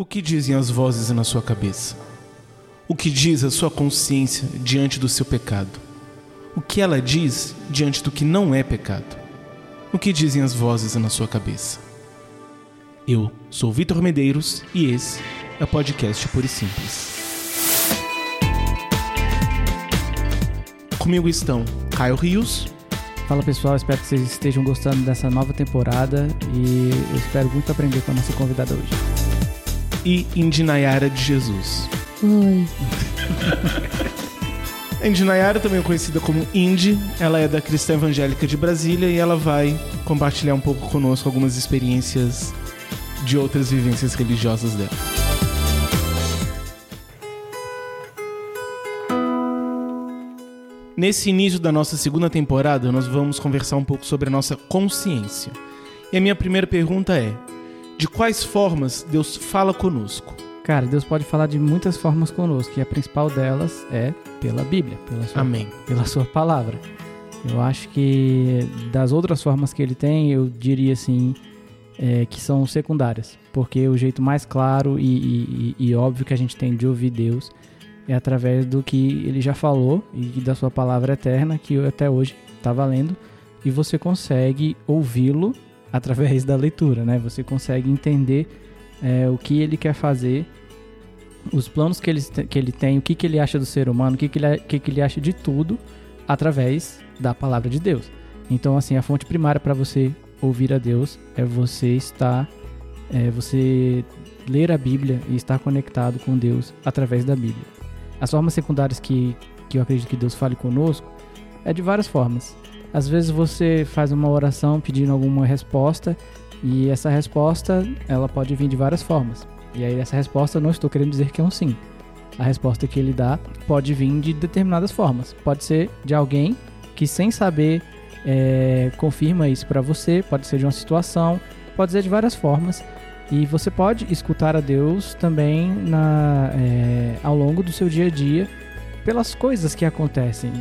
O que dizem as vozes na sua cabeça? O que diz a sua consciência diante do seu pecado? O que ela diz diante do que não é pecado? O que dizem as vozes na sua cabeça? Eu sou Vitor Medeiros e esse é o podcast Puro e Simples. Comigo estão Caio Rios. Fala pessoal, espero que vocês estejam gostando dessa nova temporada e eu espero muito aprender com a nossa convidada hoje e Indinayara de Jesus. Oi. A Indinayara, também conhecida como Indy, ela é da Cristã Evangélica de Brasília e ela vai compartilhar um pouco conosco algumas experiências de outras vivências religiosas dela. Nesse início da nossa segunda temporada, nós vamos conversar um pouco sobre a nossa consciência. E a minha primeira pergunta é: de quais formas Deus fala conosco? Cara, Deus pode falar de muitas formas conosco, e a principal delas é pela Bíblia, pela sua, Amém. pela sua palavra. Eu acho que das outras formas que ele tem, eu diria assim, é, que são secundárias, porque o jeito mais claro e, e, e, óbvio que a gente tem de ouvir Deus é através do que ele já falou e da sua palavra eterna, que até hoje está valendo, e você consegue ouvi-lo através da leitura, né? Você consegue entender é, o que ele quer fazer, os planos que ele, que ele tem, o que, que ele acha do ser humano, o que, que, ele, que, que ele acha de tudo, através da palavra de Deus. Então, assim, a fonte primária para você ouvir a Deus é você estar, é, você ler a Bíblia e estar conectado com Deus através da Bíblia. As formas secundárias que, que eu acredito que Deus fale conosco é de várias formas. Às vezes você faz uma oração pedindo alguma resposta e essa resposta ela pode vir de várias formas. E aí essa resposta não estou querendo dizer que é um sim. A resposta que ele dá pode vir de determinadas formas. Pode ser de alguém que sem saber é, confirma isso para você. Pode ser de uma situação. Pode ser de várias formas. E você pode escutar a Deus também na, é, ao longo do seu dia a dia pelas coisas que acontecem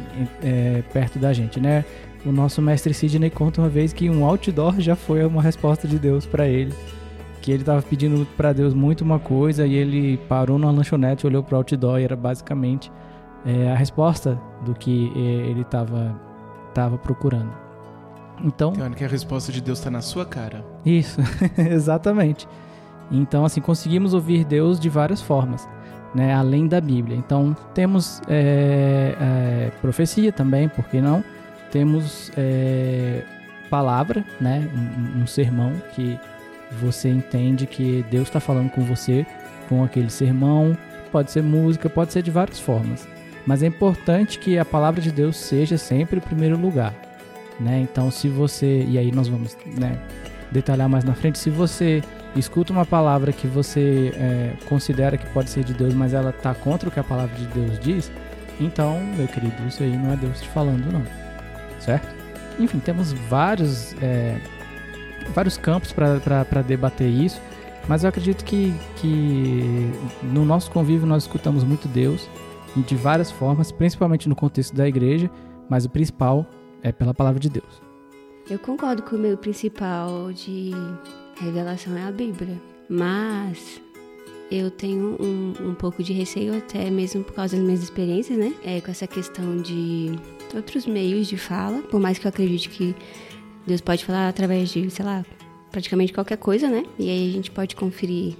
é, perto da gente, né? O nosso mestre Sidney conta uma vez que um outdoor já foi uma resposta de Deus para ele. Que ele estava pedindo para Deus muito uma coisa e ele parou numa lanchonete, olhou para o outdoor e era basicamente é, a resposta do que é, ele estava tava procurando. Então, que a resposta de Deus está na sua cara. Isso, exatamente. Então, assim, conseguimos ouvir Deus de várias formas, né, além da Bíblia. Então, temos é, é, profecia também, por que não? Temos é, palavra, né? Um, um, sermão que você entende que Deus está falando com você com aquele sermão. Pode ser música, pode ser de várias formas. Mas é importante que a palavra de Deus seja sempre o primeiro lugar, né? Então, se você e aí nós vamos, né, detalhar mais na frente, se você escuta uma palavra que você é, considera que pode ser de Deus, mas ela está contra o que a palavra de Deus diz, então, meu querido, isso aí não é Deus te falando, não certo? Enfim, temos vários, é, vários campos para debater isso, mas eu acredito que, que no nosso convívio nós escutamos muito Deus de várias formas, principalmente no contexto da igreja, mas o principal é pela palavra de Deus. Eu concordo que o meu principal de revelação é a Bíblia, mas eu tenho um, um pouco de receio até mesmo por causa das minhas experiências, né? É, com essa questão de outros meios de fala, por mais que eu acredite que Deus pode falar através de, sei lá, praticamente qualquer coisa, né? E aí a gente pode conferir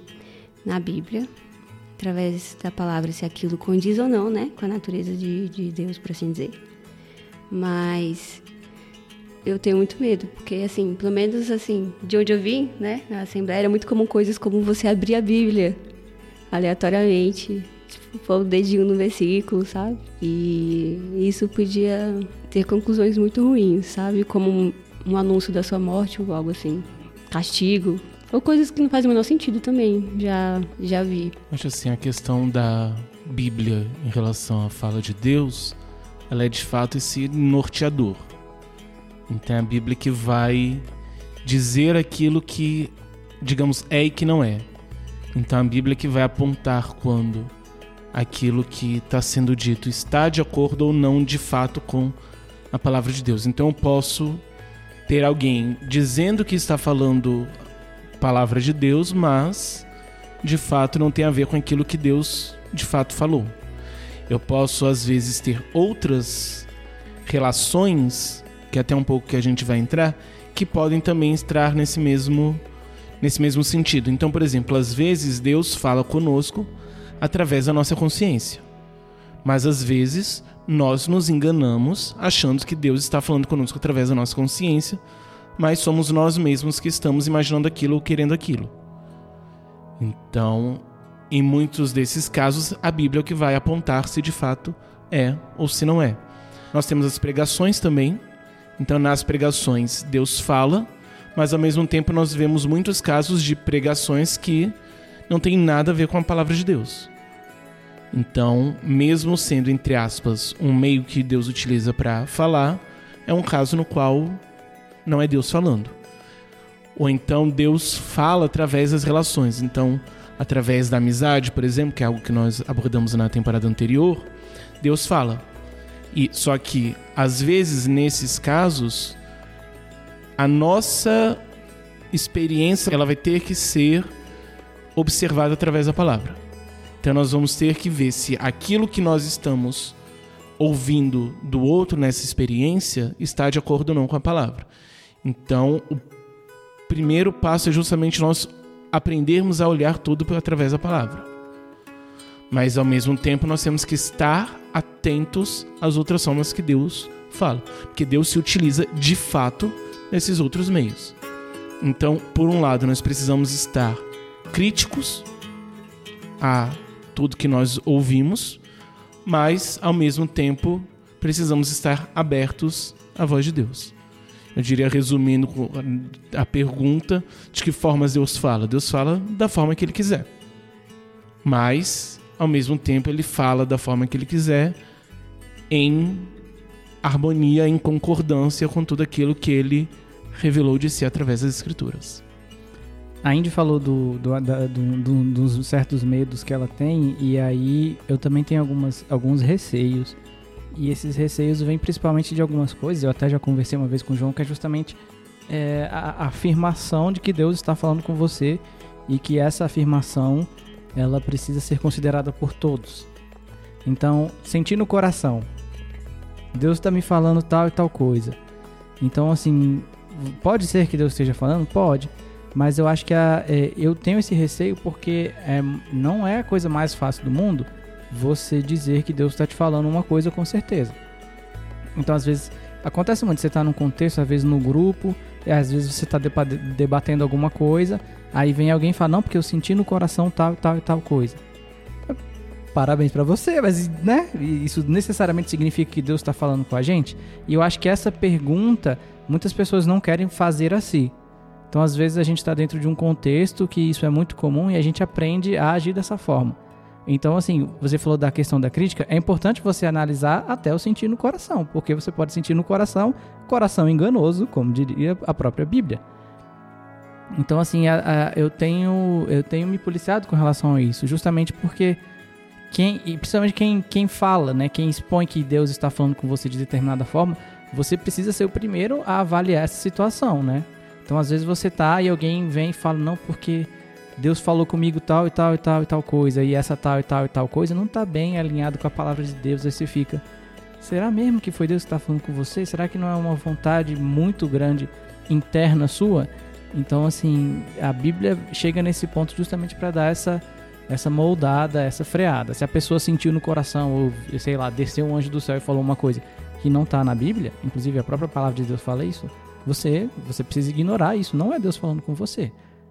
na Bíblia, através da palavra, se aquilo condiz ou não, né? Com a natureza de, de Deus, por assim dizer. Mas eu tenho muito medo, porque assim, pelo menos assim, de onde eu vim, né, na Assembleia, era muito comum coisas como você abrir a Bíblia aleatoriamente, pôr o dedinho no versículo, sabe? E isso podia ter conclusões muito ruins, sabe? Como um, um anúncio da sua morte ou algo assim. Castigo. Ou coisas que não fazem o menor sentido também. Já, já vi. Acho assim, a questão da Bíblia em relação à fala de Deus, ela é de fato esse norteador. Então é a Bíblia que vai dizer aquilo que, digamos, é e que não é. Então a Bíblia que vai apontar quando aquilo que está sendo dito está de acordo ou não de fato com a palavra de Deus. Então eu posso ter alguém dizendo que está falando palavra de Deus, mas de fato não tem a ver com aquilo que Deus de fato falou. Eu posso às vezes ter outras relações, que é até um pouco que a gente vai entrar, que podem também entrar nesse mesmo nesse mesmo sentido. Então, por exemplo, às vezes Deus fala conosco através da nossa consciência. Mas às vezes nós nos enganamos achando que Deus está falando conosco através da nossa consciência, mas somos nós mesmos que estamos imaginando aquilo ou querendo aquilo. Então, em muitos desses casos, a Bíblia é o que vai apontar se de fato é ou se não é. Nós temos as pregações também. Então, nas pregações, Deus fala, mas ao mesmo tempo nós vemos muitos casos de pregações que não tem nada a ver com a palavra de Deus. Então, mesmo sendo entre aspas um meio que Deus utiliza para falar, é um caso no qual não é Deus falando. Ou então Deus fala através das relações. Então, através da amizade, por exemplo, que é algo que nós abordamos na temporada anterior, Deus fala. E só que às vezes nesses casos a nossa experiência ela vai ter que ser observada através da palavra. Então nós vamos ter que ver se aquilo que nós estamos ouvindo do outro nessa experiência está de acordo ou não com a palavra. Então, o primeiro passo é justamente nós aprendermos a olhar tudo através da palavra. Mas ao mesmo tempo nós temos que estar atentos às outras formas que Deus fala, porque Deus se utiliza de fato nesses outros meios. Então, por um lado, nós precisamos estar críticos a tudo que nós ouvimos, mas ao mesmo tempo precisamos estar abertos à voz de Deus. Eu diria, resumindo a pergunta, de que formas Deus fala? Deus fala da forma que Ele quiser. Mas, ao mesmo tempo, Ele fala da forma que Ele quiser, em harmonia, em concordância com tudo aquilo que Ele revelou de si através das Escrituras. A Indy falou do, do, do, do, dos certos medos que ela tem, e aí eu também tenho algumas, alguns receios. E esses receios vêm principalmente de algumas coisas, eu até já conversei uma vez com o João, que é justamente é, a, a afirmação de que Deus está falando com você e que essa afirmação ela precisa ser considerada por todos. Então, sentir no coração, Deus está me falando tal e tal coisa. Então, assim, pode ser que Deus esteja falando? Pode. Mas eu acho que a, é, eu tenho esse receio porque é, não é a coisa mais fácil do mundo você dizer que Deus está te falando uma coisa com certeza. Então, às vezes, acontece muito, você está num contexto, às vezes no grupo, às vezes você está debatendo alguma coisa, aí vem alguém e fala, não, porque eu senti no coração tal e tal e tal coisa. Parabéns para você, mas né? Isso necessariamente significa que Deus está falando com a gente? E eu acho que essa pergunta muitas pessoas não querem fazer assim. Então, às vezes, a gente está dentro de um contexto que isso é muito comum e a gente aprende a agir dessa forma. Então, assim, você falou da questão da crítica, é importante você analisar até o sentir no coração, porque você pode sentir no coração, coração enganoso, como diria a própria Bíblia. Então, assim, a, a, eu, tenho, eu tenho me policiado com relação a isso, justamente porque quem, e principalmente quem, quem fala, né, quem expõe que Deus está falando com você de determinada forma, você precisa ser o primeiro a avaliar essa situação, né? Então, às vezes você tá e alguém vem e fala, não, porque Deus falou comigo tal e tal e tal e tal coisa, e essa tal e tal e tal coisa não tá bem alinhado com a palavra de Deus, aí você fica, será mesmo que foi Deus que está falando com você? Será que não é uma vontade muito grande interna sua? Então, assim, a Bíblia chega nesse ponto justamente para dar essa essa moldada, essa freada. Se a pessoa sentiu no coração, ou sei lá, desceu um anjo do céu e falou uma coisa que não está na Bíblia, inclusive a própria palavra de Deus fala isso, você, você precisa ignorar isso. Não é Deus falando com você.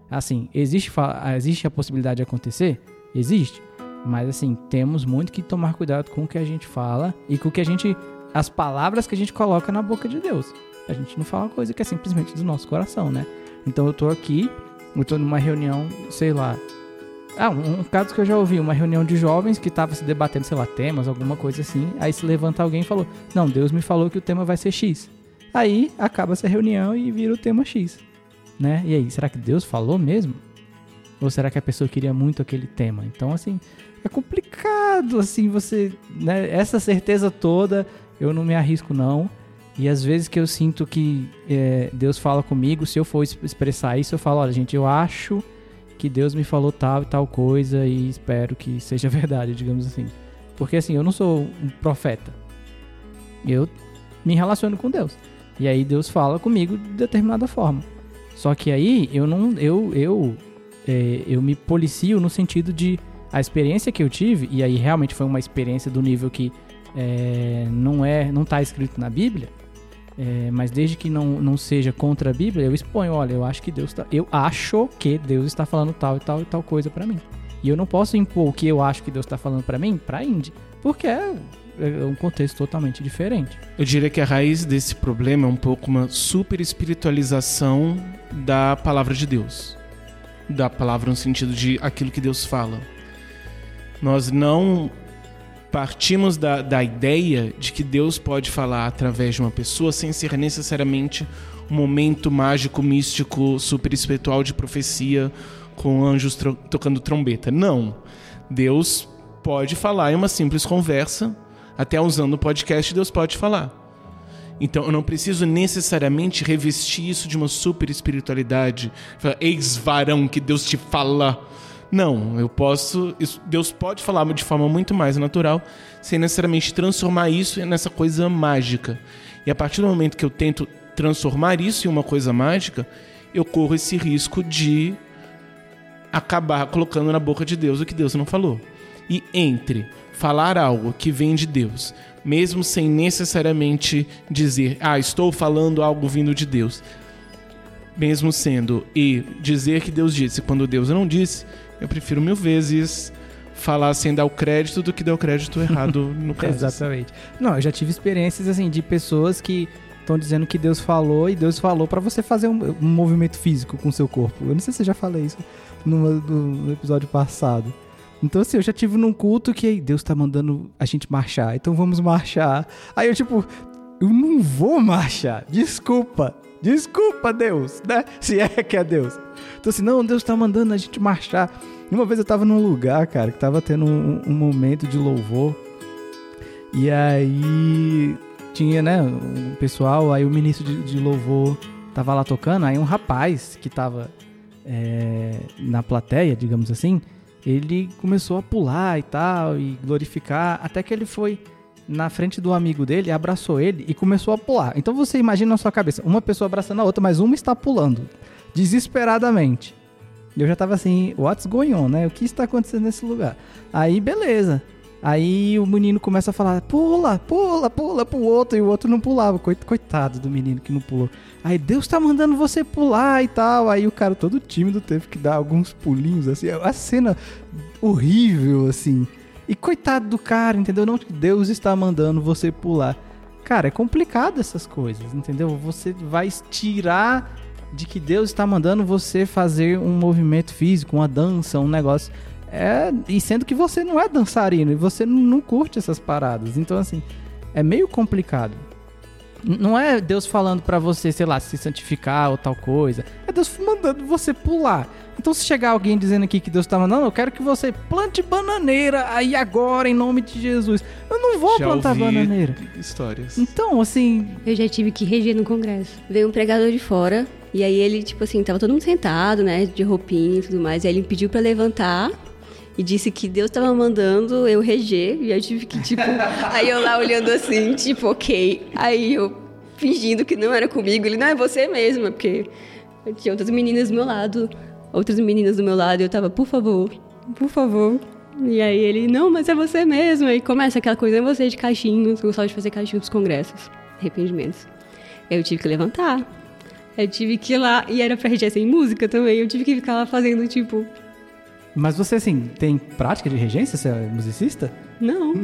Assim, existe, existe a possibilidade de acontecer? Existe. Mas assim, temos muito que tomar cuidado com o que a gente fala e com o que a gente. as palavras que a gente coloca na boca de Deus. A gente não fala coisa que é simplesmente do nosso coração, né? Então eu tô aqui, eu tô numa reunião, sei lá. Ah, um, um caso que eu já ouvi, uma reunião de jovens que tava se debatendo, sei lá, temas, alguma coisa assim. Aí se levanta alguém e falou: Não, Deus me falou que o tema vai ser X. Aí acaba essa reunião e vira o tema X, né? E aí, será que Deus falou mesmo? Ou será que a pessoa queria muito aquele tema? Então, assim, é complicado, assim, você, né? Essa certeza toda, eu não me arrisco não. E às vezes que eu sinto que é, Deus fala comigo, se eu for expressar isso, eu falo, olha, gente, eu acho que Deus me falou tal e tal coisa e espero que seja verdade, digamos assim. Porque assim, eu não sou um profeta. Eu me relaciono com Deus. E aí Deus fala comigo de determinada forma. Só que aí eu não eu eu é, eu me policio no sentido de a experiência que eu tive e aí realmente foi uma experiência do nível que é, não é não está escrito na Bíblia. É, mas desde que não, não seja contra a Bíblia, eu exponho, olha, eu acho que Deus tá, eu acho que Deus está falando tal e tal e tal coisa para mim. E eu não posso impor o que eu acho que Deus está falando para mim para Indy, porque é, um contexto totalmente diferente. Eu diria que a raiz desse problema é um pouco uma super espiritualização da palavra de Deus. Da palavra no sentido de aquilo que Deus fala. Nós não partimos da, da ideia de que Deus pode falar através de uma pessoa sem ser necessariamente um momento mágico, místico, super espiritual de profecia com anjos tocando trombeta. Não. Deus pode falar em uma simples conversa, até usando o podcast, Deus pode falar. Então eu não preciso necessariamente revestir isso de uma super espiritualidade. Eis varão que Deus te fala. Não, eu posso. Deus pode falar de forma muito mais natural, sem necessariamente transformar isso nessa coisa mágica. E a partir do momento que eu tento transformar isso em uma coisa mágica, eu corro esse risco de acabar colocando na boca de Deus o que Deus não falou. E entre falar algo que vem de Deus, mesmo sem necessariamente dizer, ah, estou falando algo vindo de Deus, mesmo sendo e dizer que Deus disse quando Deus não disse, eu prefiro mil vezes falar sem dar o crédito do que dar o crédito errado no caso. Exatamente. Não, eu já tive experiências assim de pessoas que estão dizendo que Deus falou e Deus falou para você fazer um, um, movimento físico com o seu corpo. Eu não sei se eu já falei isso no, no episódio passado. Então, assim, eu já tive num culto que Deus tá mandando a gente marchar, então vamos marchar. Aí eu, tipo, eu não vou marchar, desculpa. Desculpa, Deus, né? Se é que é Deus. Então, assim, não, Deus tá mandando a gente marchar. E uma vez eu tava num lugar, cara, que tava tendo um, um momento de louvor. E aí tinha, né, um pessoal, aí o ministro de, de louvor tava lá tocando, aí um rapaz que tava é, na plateia, digamos assim, ele começou a pular e tal, e glorificar, até que ele foi na frente do amigo dele, abraçou ele e começou a pular. Então você imagina na sua cabeça, uma pessoa abraçando a outra, mas uma está pulando desesperadamente. Eu já tava assim, what's going on, né? O que está acontecendo nesse lugar? Aí, beleza. Aí o menino começa a falar, pula, pula, pula pro outro, e o outro não pulava. Coitado do menino que não pulou. Aí Deus tá mandando você pular e tal. Aí o cara todo tímido teve que dar alguns pulinhos, assim. A cena horrível, assim. E coitado do cara, entendeu? Não que Deus está mandando você pular. Cara, é complicado essas coisas, entendeu? Você vai tirar de que Deus está mandando você fazer um movimento físico, uma dança, um negócio. É, e sendo que você não é dançarino e você não, curte essas paradas. Então, assim, é meio complicado. Não é Deus falando para você, sei lá, se santificar ou tal coisa. É Deus mandando você pular. Então, se chegar alguém dizendo aqui que Deus tá mandando, eu quero que você plante bananeira aí agora, em nome de Jesus. Eu não vou já plantar bananeira. Histórias. Então, assim. Eu já tive que reger no congresso. Veio um pregador de fora. E aí ele, tipo assim, tava todo mundo sentado, né? De roupinha e tudo mais. E aí ele me pediu pra levantar e disse que Deus estava mandando eu reger, e eu tive que, tipo. aí eu lá olhando assim, tipo, ok. Aí eu fingindo que não era comigo, ele não é você mesma, porque tinha outras meninas do meu lado, outras meninas do meu lado, e eu tava, por favor, por favor. E aí ele, não, mas é você mesma. E começa aquela coisa, é você de caixinhos, eu gostava de fazer caixinhos dos congressos, arrependimentos. Eu tive que levantar. Eu tive que ir lá, e era pra reger sem música também, eu tive que ficar lá fazendo, tipo, mas você, assim, tem prática de regência? Você é musicista? Não.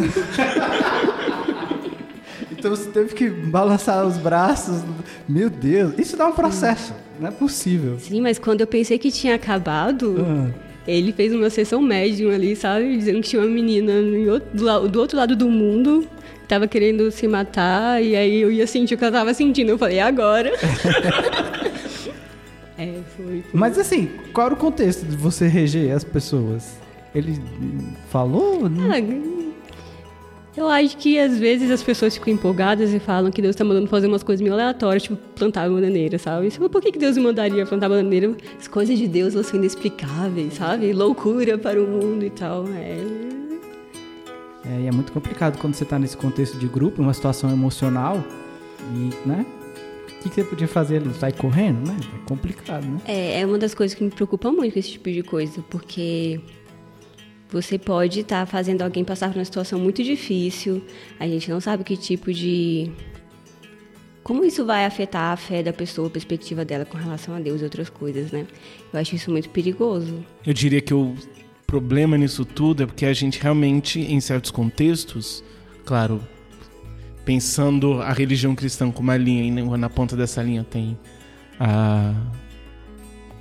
então você teve que balançar os braços. Meu Deus, isso dá um processo. Não é possível. Sim, mas quando eu pensei que tinha acabado, uhum. ele fez uma sessão médium ali, sabe? Dizendo que tinha uma menina do, do outro lado do mundo tava querendo se matar, e aí eu ia sentir o que ela tava sentindo. Eu falei, agora? É, foi. Mas assim, qual era o contexto de você reger as pessoas? Ele falou? Ah, Eu acho que às vezes as pessoas ficam empolgadas e falam que Deus está mandando fazer umas coisas meio aleatórias, tipo plantar bananeira, sabe? Por que, que Deus me mandaria plantar bananeira? As coisas de Deus elas são inexplicáveis, sabe? Loucura para o mundo e tal. É. É, e é muito complicado quando você está nesse contexto de grupo, uma situação emocional, e, né? O que, que você podia fazer ali? Sair correndo, né? É complicado, né? É, é uma das coisas que me preocupa muito com esse tipo de coisa, porque você pode estar tá fazendo alguém passar por uma situação muito difícil. A gente não sabe que tipo de. Como isso vai afetar a fé da pessoa, a perspectiva dela com relação a Deus e outras coisas, né? Eu acho isso muito perigoso. Eu diria que o problema nisso tudo é porque a gente realmente, em certos contextos, claro, pensando a religião cristã como uma linha, e na ponta dessa linha tem a,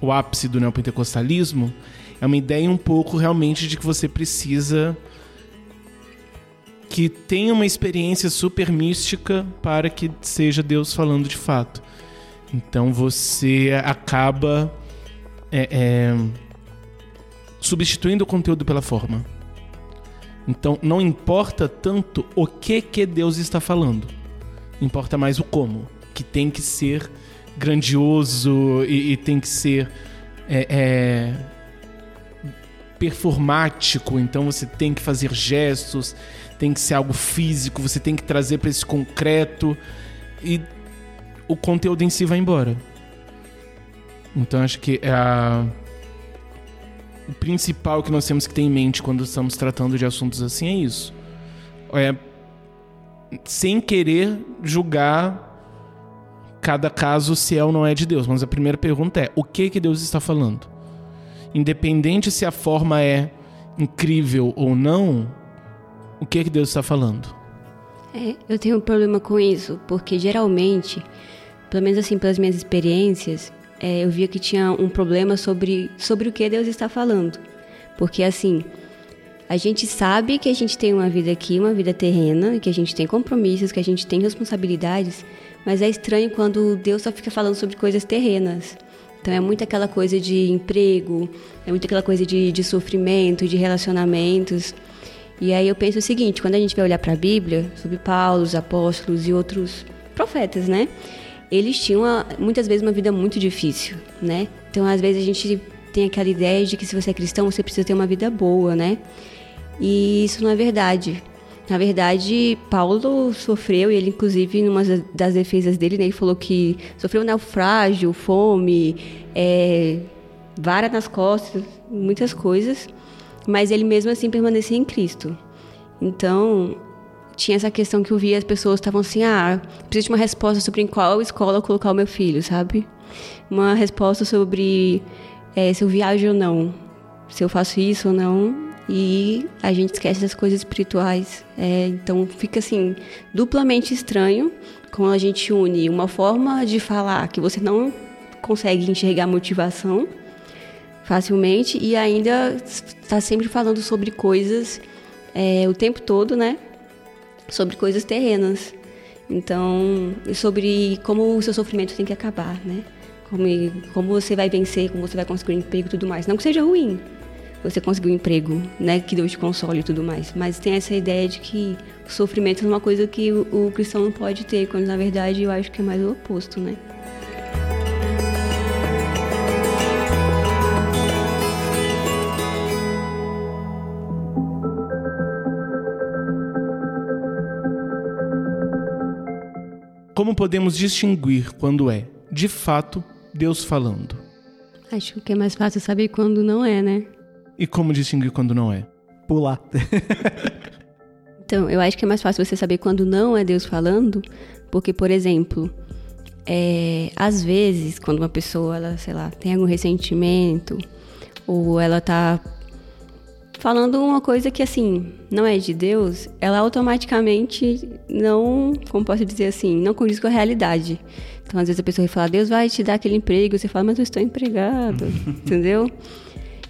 o ápice do neopentecostalismo, é uma ideia um pouco realmente de que você precisa que tenha uma experiência super mística para que seja Deus falando de fato. Então você acaba é, é, substituindo o conteúdo pela forma. Então não importa tanto o que que Deus está falando, importa mais o como, que tem que ser grandioso e, e tem que ser é, é performático, então você tem que fazer gestos, tem que ser algo físico, você tem que trazer para esse concreto e o conteúdo em si vai embora. Então acho que é a... o principal que nós temos que ter em mente quando estamos tratando de assuntos assim é isso. É sem querer julgar cada caso se é ou não é de Deus, mas a primeira pergunta é: o que que Deus está falando? independente se a forma é incrível ou não, o que que Deus está falando? É, eu tenho um problema com isso, porque geralmente, pelo menos assim, pelas minhas experiências, é, eu via que tinha um problema sobre, sobre o que Deus está falando. Porque assim, a gente sabe que a gente tem uma vida aqui, uma vida terrena, que a gente tem compromissos, que a gente tem responsabilidades, mas é estranho quando Deus só fica falando sobre coisas terrenas. Então é muito aquela coisa de emprego, é muito aquela coisa de, de sofrimento, de relacionamentos. E aí eu penso o seguinte, quando a gente vai olhar para a Bíblia, sobre Paulo, os apóstolos e outros profetas, né? Eles tinham uma, muitas vezes uma vida muito difícil, né? Então às vezes a gente tem aquela ideia de que se você é cristão, você precisa ter uma vida boa, né? E isso não é verdade. Na verdade, Paulo sofreu, e ele, inclusive, numa das defesas dele, né, ele falou que sofreu naufrágio, fome, é, vara nas costas, muitas coisas, mas ele mesmo assim permanecia em Cristo. Então, tinha essa questão que eu via as pessoas estavam assim: ah, preciso de uma resposta sobre em qual escola colocar o meu filho, sabe? Uma resposta sobre é, se eu viajo ou não, se eu faço isso ou não e a gente esquece das coisas espirituais. É, então fica assim duplamente estranho quando a gente une uma forma de falar que você não consegue enxergar motivação facilmente e ainda está sempre falando sobre coisas é, o tempo todo, né? Sobre coisas terrenas. Então, sobre como o seu sofrimento tem que acabar, né? Como, como você vai vencer, como você vai conseguir um emprego e tudo mais. Não que seja ruim, você conseguiu um emprego, né, que Deus te console e tudo mais. Mas tem essa ideia de que o sofrimento é uma coisa que o, o cristão não pode ter, quando na verdade eu acho que é mais o oposto, né? Como podemos distinguir quando é, de fato, Deus falando? Acho que é mais fácil saber quando não é, né? E como distinguir quando não é? Pular. então, eu acho que é mais fácil você saber quando não é Deus falando, porque, por exemplo, é, às vezes, quando uma pessoa, ela, sei lá, tem algum ressentimento, ou ela tá falando uma coisa que, assim, não é de Deus, ela automaticamente não, como posso dizer assim, não condiz com a realidade. Então, às vezes a pessoa vai falar, Deus vai te dar aquele emprego, você fala, mas eu estou empregado, entendeu?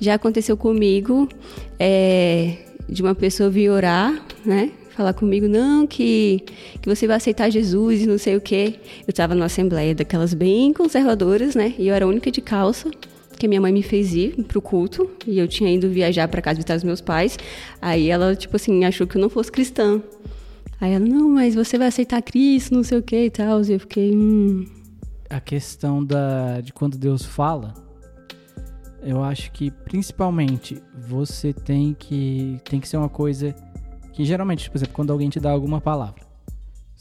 Já aconteceu comigo é, de uma pessoa vir orar, né? Falar comigo, não, que, que você vai aceitar Jesus e não sei o quê. Eu estava numa assembleia daquelas bem conservadoras, né? E eu era a única de calça. Porque minha mãe me fez ir pro culto e eu tinha ido viajar para casa visitar os meus pais. Aí ela, tipo assim, achou que eu não fosse cristã. Aí ela, não, mas você vai aceitar Cristo, não sei o que e tal. E eu fiquei, hum. A questão da, de quando Deus fala, eu acho que principalmente você tem que, tem que ser uma coisa que geralmente, por exemplo, quando alguém te dá alguma palavra,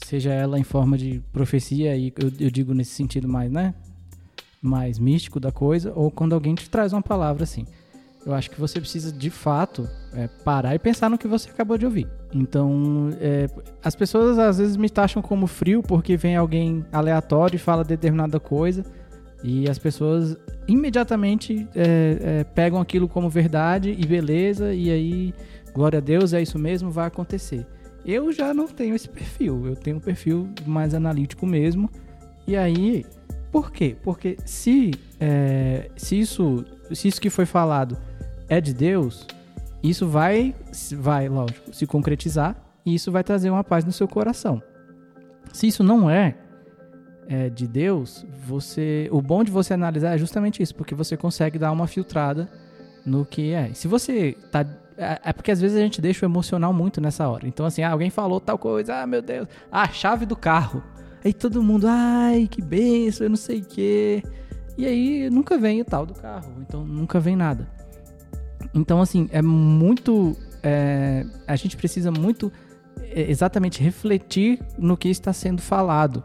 seja ela em forma de profecia, e eu, eu digo nesse sentido mais, né? Mais místico da coisa, ou quando alguém te traz uma palavra assim. Eu acho que você precisa de fato é, parar e pensar no que você acabou de ouvir. Então, é, as pessoas às vezes me taxam como frio porque vem alguém aleatório e fala determinada coisa e as pessoas imediatamente é, é pegam aquilo como verdade e beleza e aí, glória a Deus, é isso mesmo, vai acontecer. Eu já não tenho esse perfil, eu tenho um perfil mais analítico mesmo. E aí, por quê? Porque se, é, se, isso, se isso que foi falado é de Deus, isso vai, vai, lógico, se concretizar e isso vai trazer uma paz no seu coração. Se isso não é, é de Deus, você, o bom de você analisar é justamente isso, porque você consegue dar uma filtrada no que é. Se você tá é, é porque às vezes a gente deixa o emocional muito nessa hora. Então, assim, ah, alguém falou tal coisa, ah, meu Deus, ah, a chave do carro. Aí todo mundo, ai, que benção, eu não sei o quê. E aí nunca vem o tal do carro. Então nunca vem nada. Então, assim, é muito. É, a gente precisa muito é, exatamente refletir no que está sendo falado.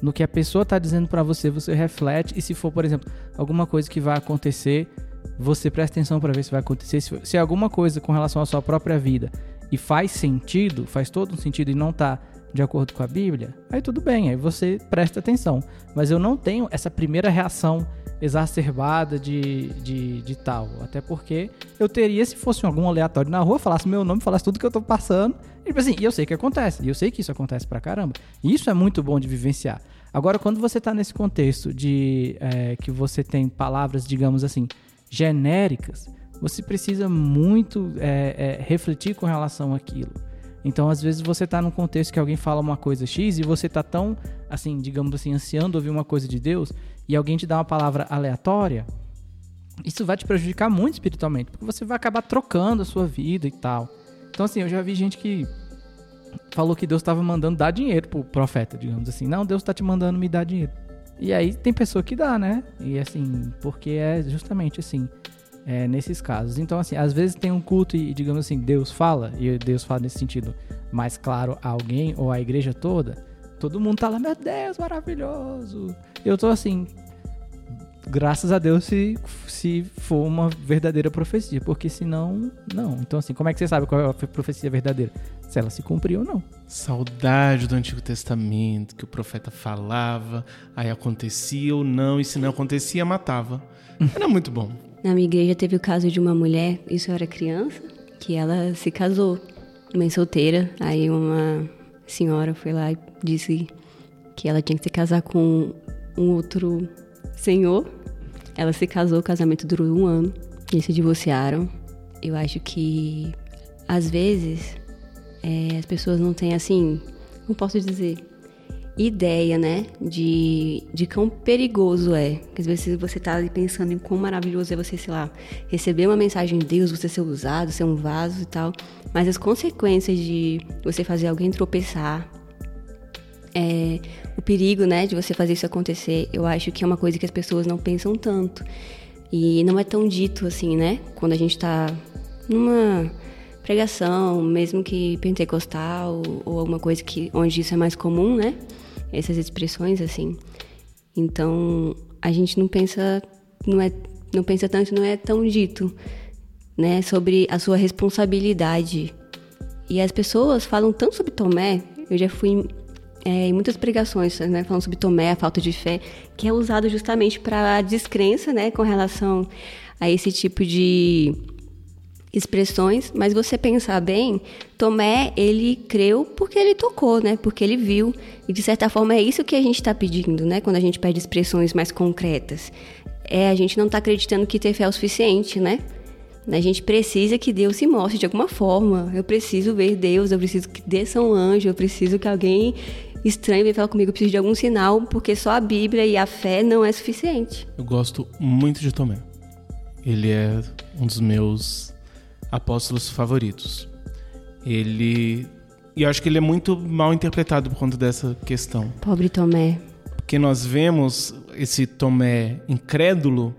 No que a pessoa está dizendo para você, você reflete. E se for, por exemplo, alguma coisa que vai acontecer você presta atenção para ver se vai acontecer. Se, se alguma coisa com relação à sua própria vida e faz sentido, faz todo um sentido e não está de acordo com a Bíblia, aí tudo bem, aí você presta atenção. Mas eu não tenho essa primeira reação exacerbada de, de, de tal. Até porque eu teria, se fosse algum aleatório na rua, falasse meu nome, falasse tudo que eu tô passando. E tipo assim, e eu sei que acontece, e eu sei que isso acontece pra caramba. E isso é muito bom de vivenciar. Agora, quando você tá nesse contexto de é, que você tem palavras, digamos assim, genéricas, você precisa muito é, é, refletir com relação àquilo. Então, às vezes, você está num contexto que alguém fala uma coisa X e você está tão, assim, digamos assim, ansiando ouvir uma coisa de Deus e alguém te dá uma palavra aleatória, isso vai te prejudicar muito espiritualmente, porque você vai acabar trocando a sua vida e tal. Então, assim, eu já vi gente que falou que Deus estava mandando dar dinheiro pro profeta, digamos assim. Não, Deus está te mandando me dar dinheiro. E aí tem pessoa que dá, né? E assim, porque é justamente assim, é, nesses casos. Então, assim, às vezes tem um culto e, digamos assim, Deus fala, e Deus fala nesse sentido mais claro a alguém ou a igreja toda, todo mundo tá lá, meu Deus, maravilhoso. Eu tô assim, graças a Deus se, se for uma verdadeira profecia, porque senão, não. Então, assim, como é que você sabe qual é a profecia verdadeira? Se ela se cumpriu ou não. Saudade do Antigo Testamento, que o profeta falava, aí acontecia ou não, e se não acontecia, matava. Era muito bom. Na minha igreja teve o caso de uma mulher, isso eu era criança, que ela se casou, mãe solteira. Aí uma senhora foi lá e disse que ela tinha que se casar com um outro senhor. Ela se casou, o casamento durou um ano, eles se divorciaram. Eu acho que às vezes é, as pessoas não têm assim, como posso dizer, ideia, né, de, de quão perigoso é. Porque às vezes você tá ali pensando em quão maravilhoso é você, sei lá, receber uma mensagem de Deus, você ser usado, ser um vaso e tal. Mas as consequências de você fazer alguém tropeçar, é, o perigo, né, de você fazer isso acontecer, eu acho que é uma coisa que as pessoas não pensam tanto. E não é tão dito assim, né? Quando a gente tá numa pregação, mesmo que pentecostal ou alguma coisa que onde isso é mais comum, né? Essas expressões assim. Então, a gente não pensa não é não pensa tanto, não é tão dito, né, sobre a sua responsabilidade. E as pessoas falam tanto sobre Tomé, eu já fui é, em muitas pregações, né, falando sobre Tomé, a falta de fé, que é usado justamente para descrença, né, com relação a esse tipo de expressões, mas você pensar bem, Tomé, ele creu porque ele tocou, né? Porque ele viu. E de certa forma é isso que a gente está pedindo, né? Quando a gente pede expressões mais concretas. É a gente não está acreditando que ter fé é o suficiente, né? A gente precisa que Deus se mostre de alguma forma. Eu preciso ver Deus, eu preciso que desça um anjo, eu preciso que alguém estranho venha falar comigo, eu preciso de algum sinal, porque só a Bíblia e a fé não é suficiente. Eu gosto muito de Tomé. ele é um dos meus apóstolos favoritos. Ele. E eu acho que ele é muito mal interpretado por conta dessa questão. Pobre Tomé. Porque nós vemos esse Tomé incrédulo,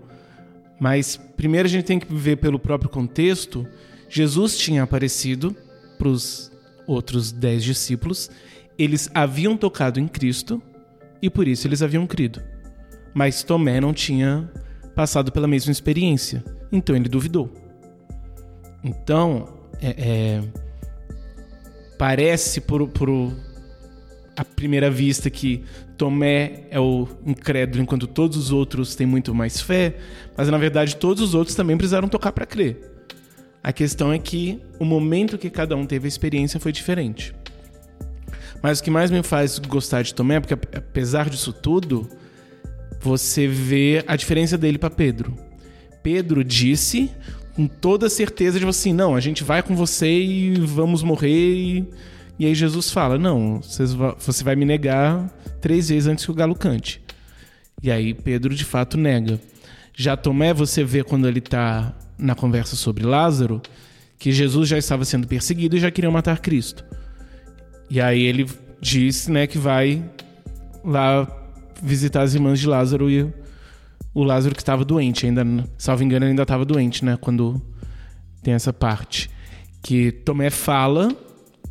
mas primeiro a gente tem que ver pelo próprio contexto. Jesus tinha aparecido para os outros dez discípulos, eles haviam tocado em Cristo e por isso eles haviam crido. Mas Tomé não tinha passado pela mesma experiência, então ele duvidou. Então, é, é, parece por, por a primeira vista que Tomé é o incrédulo, enquanto todos os outros têm muito mais fé, mas na verdade todos os outros também precisaram tocar para crer. A questão é que o momento que cada um teve a experiência foi diferente. Mas o que mais me faz gostar de Tomé é porque, apesar disso tudo, você vê a diferença dele para Pedro. Pedro disse com toda certeza de assim, não, a gente vai com você e vamos morrer. E, e aí Jesus fala, não, você vai me negar três vezes antes que o galo cante. E aí Pedro de fato nega. Já Tomé, você vê quando ele está na conversa sobre Lázaro, que Jesus já estava sendo perseguido e já queriam matar Cristo. E aí ele disse, né, que vai lá visitar as irmãs de Lázaro e o Lázaro que estava doente, ainda, salvo engano, ainda estava doente, né, quando tem essa parte que Tomé fala,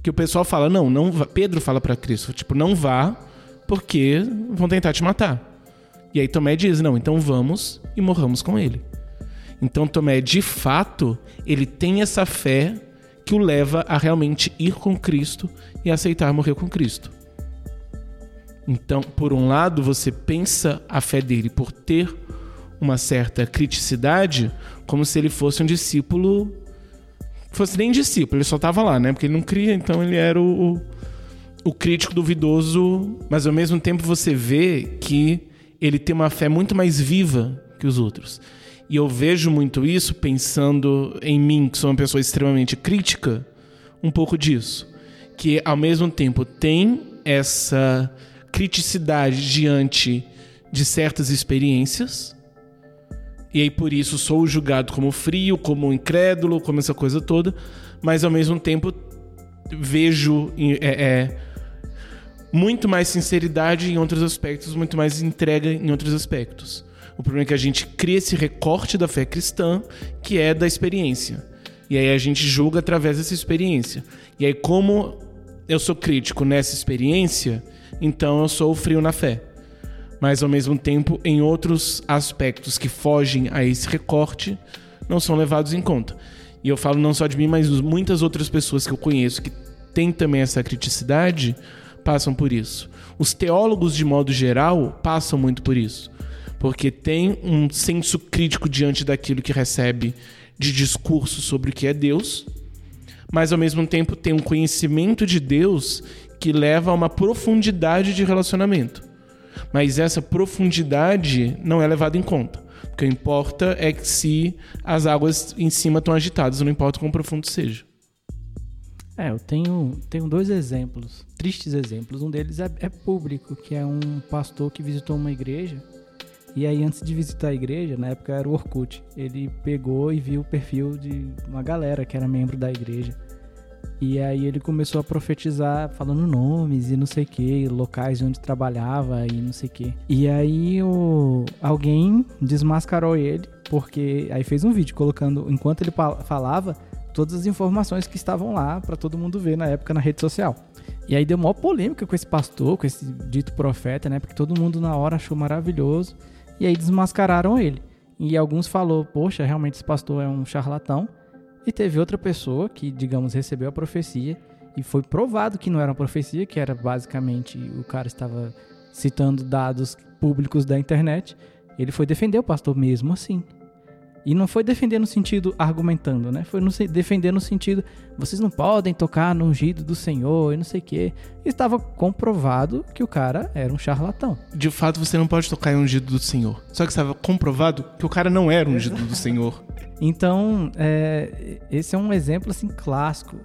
que o pessoal fala, não, não, vá. Pedro fala para Cristo, tipo, não vá, porque vão tentar te matar. E aí Tomé diz, não, então vamos e morramos com ele. Então Tomé, de fato, ele tem essa fé que o leva a realmente ir com Cristo e aceitar morrer com Cristo. Então, por um lado, você pensa a fé dele por ter uma certa criticidade, como se ele fosse um discípulo. Fosse nem discípulo, ele só estava lá, né? Porque ele não cria, então ele era o, o, crítico duvidoso, mas ao mesmo tempo você vê que ele tem uma fé muito mais viva que os outros. E eu vejo muito isso pensando em mim, que sou uma pessoa extremamente crítica, um pouco disso. Que ao mesmo tempo tem essa criticidade diante de certas experiências, e aí por isso sou julgado como frio, como incrédulo, como essa coisa toda, mas ao mesmo tempo vejo é, é, muito mais sinceridade em outros aspectos, muito mais entrega em outros aspectos. O problema é que a gente cria esse recorte da fé cristã, que é da experiência. E aí a gente julga através dessa experiência. E aí, como eu sou crítico nessa experiência, então eu sou frio na fé. Mas ao mesmo tempo, em outros aspectos que fogem a esse recorte, não são levados em conta. E eu falo não só de mim, mas muitas outras pessoas que eu conheço que têm também essa criticidade passam por isso. Os teólogos, de modo geral, passam muito por isso porque tem um senso crítico diante daquilo que recebe de discurso sobre o que é Deus, mas ao mesmo tempo tem um conhecimento de Deus que leva a uma profundidade de relacionamento. Mas essa profundidade não é levada em conta. O que importa é que se as águas em cima estão agitadas, não importa quão profundo seja. É, eu tenho, tenho dois exemplos, tristes exemplos. Um deles é, é público, que é um pastor que visitou uma igreja e aí, antes de visitar a igreja, na época era o Orkut, ele pegou e viu o perfil de uma galera que era membro da igreja. E aí ele começou a profetizar, falando nomes e não sei que, locais onde trabalhava e não sei que. E aí o... alguém desmascarou ele, porque aí fez um vídeo colocando, enquanto ele falava, todas as informações que estavam lá para todo mundo ver na época na rede social. E aí deu maior polêmica com esse pastor, com esse dito profeta, né? Porque todo mundo na hora achou maravilhoso. E aí desmascararam ele. E alguns falou, poxa, realmente esse pastor é um charlatão. E teve outra pessoa que, digamos, recebeu a profecia e foi provado que não era uma profecia, que era basicamente o cara estava citando dados públicos da internet. Ele foi defender o pastor mesmo assim. E não foi defender no sentido argumentando, né? Foi no, defender no sentido, vocês não podem tocar no ungido do Senhor e não sei o quê. Estava comprovado que o cara era um charlatão. De fato, você não pode tocar em ungido do Senhor. Só que estava comprovado que o cara não era ungido do Senhor. Então, é, esse é um exemplo, assim, clássico.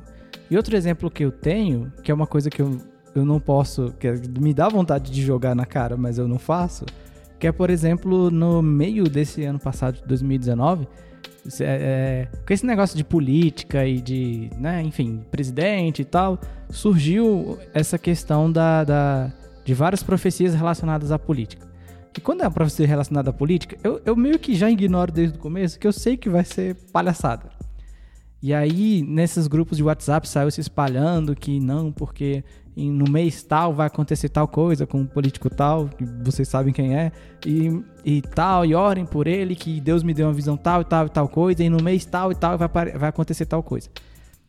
E outro exemplo que eu tenho, que é uma coisa que eu, eu não posso, que me dá vontade de jogar na cara, mas eu não faço que é, por exemplo, no meio desse ano passado, de 2019, É, é, com esse negócio de política e de, né, enfim, presidente e tal, surgiu essa questão da, da, de várias profecias relacionadas à política. E quando é uma profecia relacionada à política, eu, eu meio que já ignoro desde o começo que eu sei que vai ser palhaçada. E aí, nesses grupos de WhatsApp, saiu se espalhando que não, porque no mês tal vai acontecer tal coisa com um político tal, que vocês sabem quem é, e, e tal, e orem por ele, que Deus me deu uma visão tal e tal e tal coisa, e no mês tal e tal vai, vai acontecer tal coisa.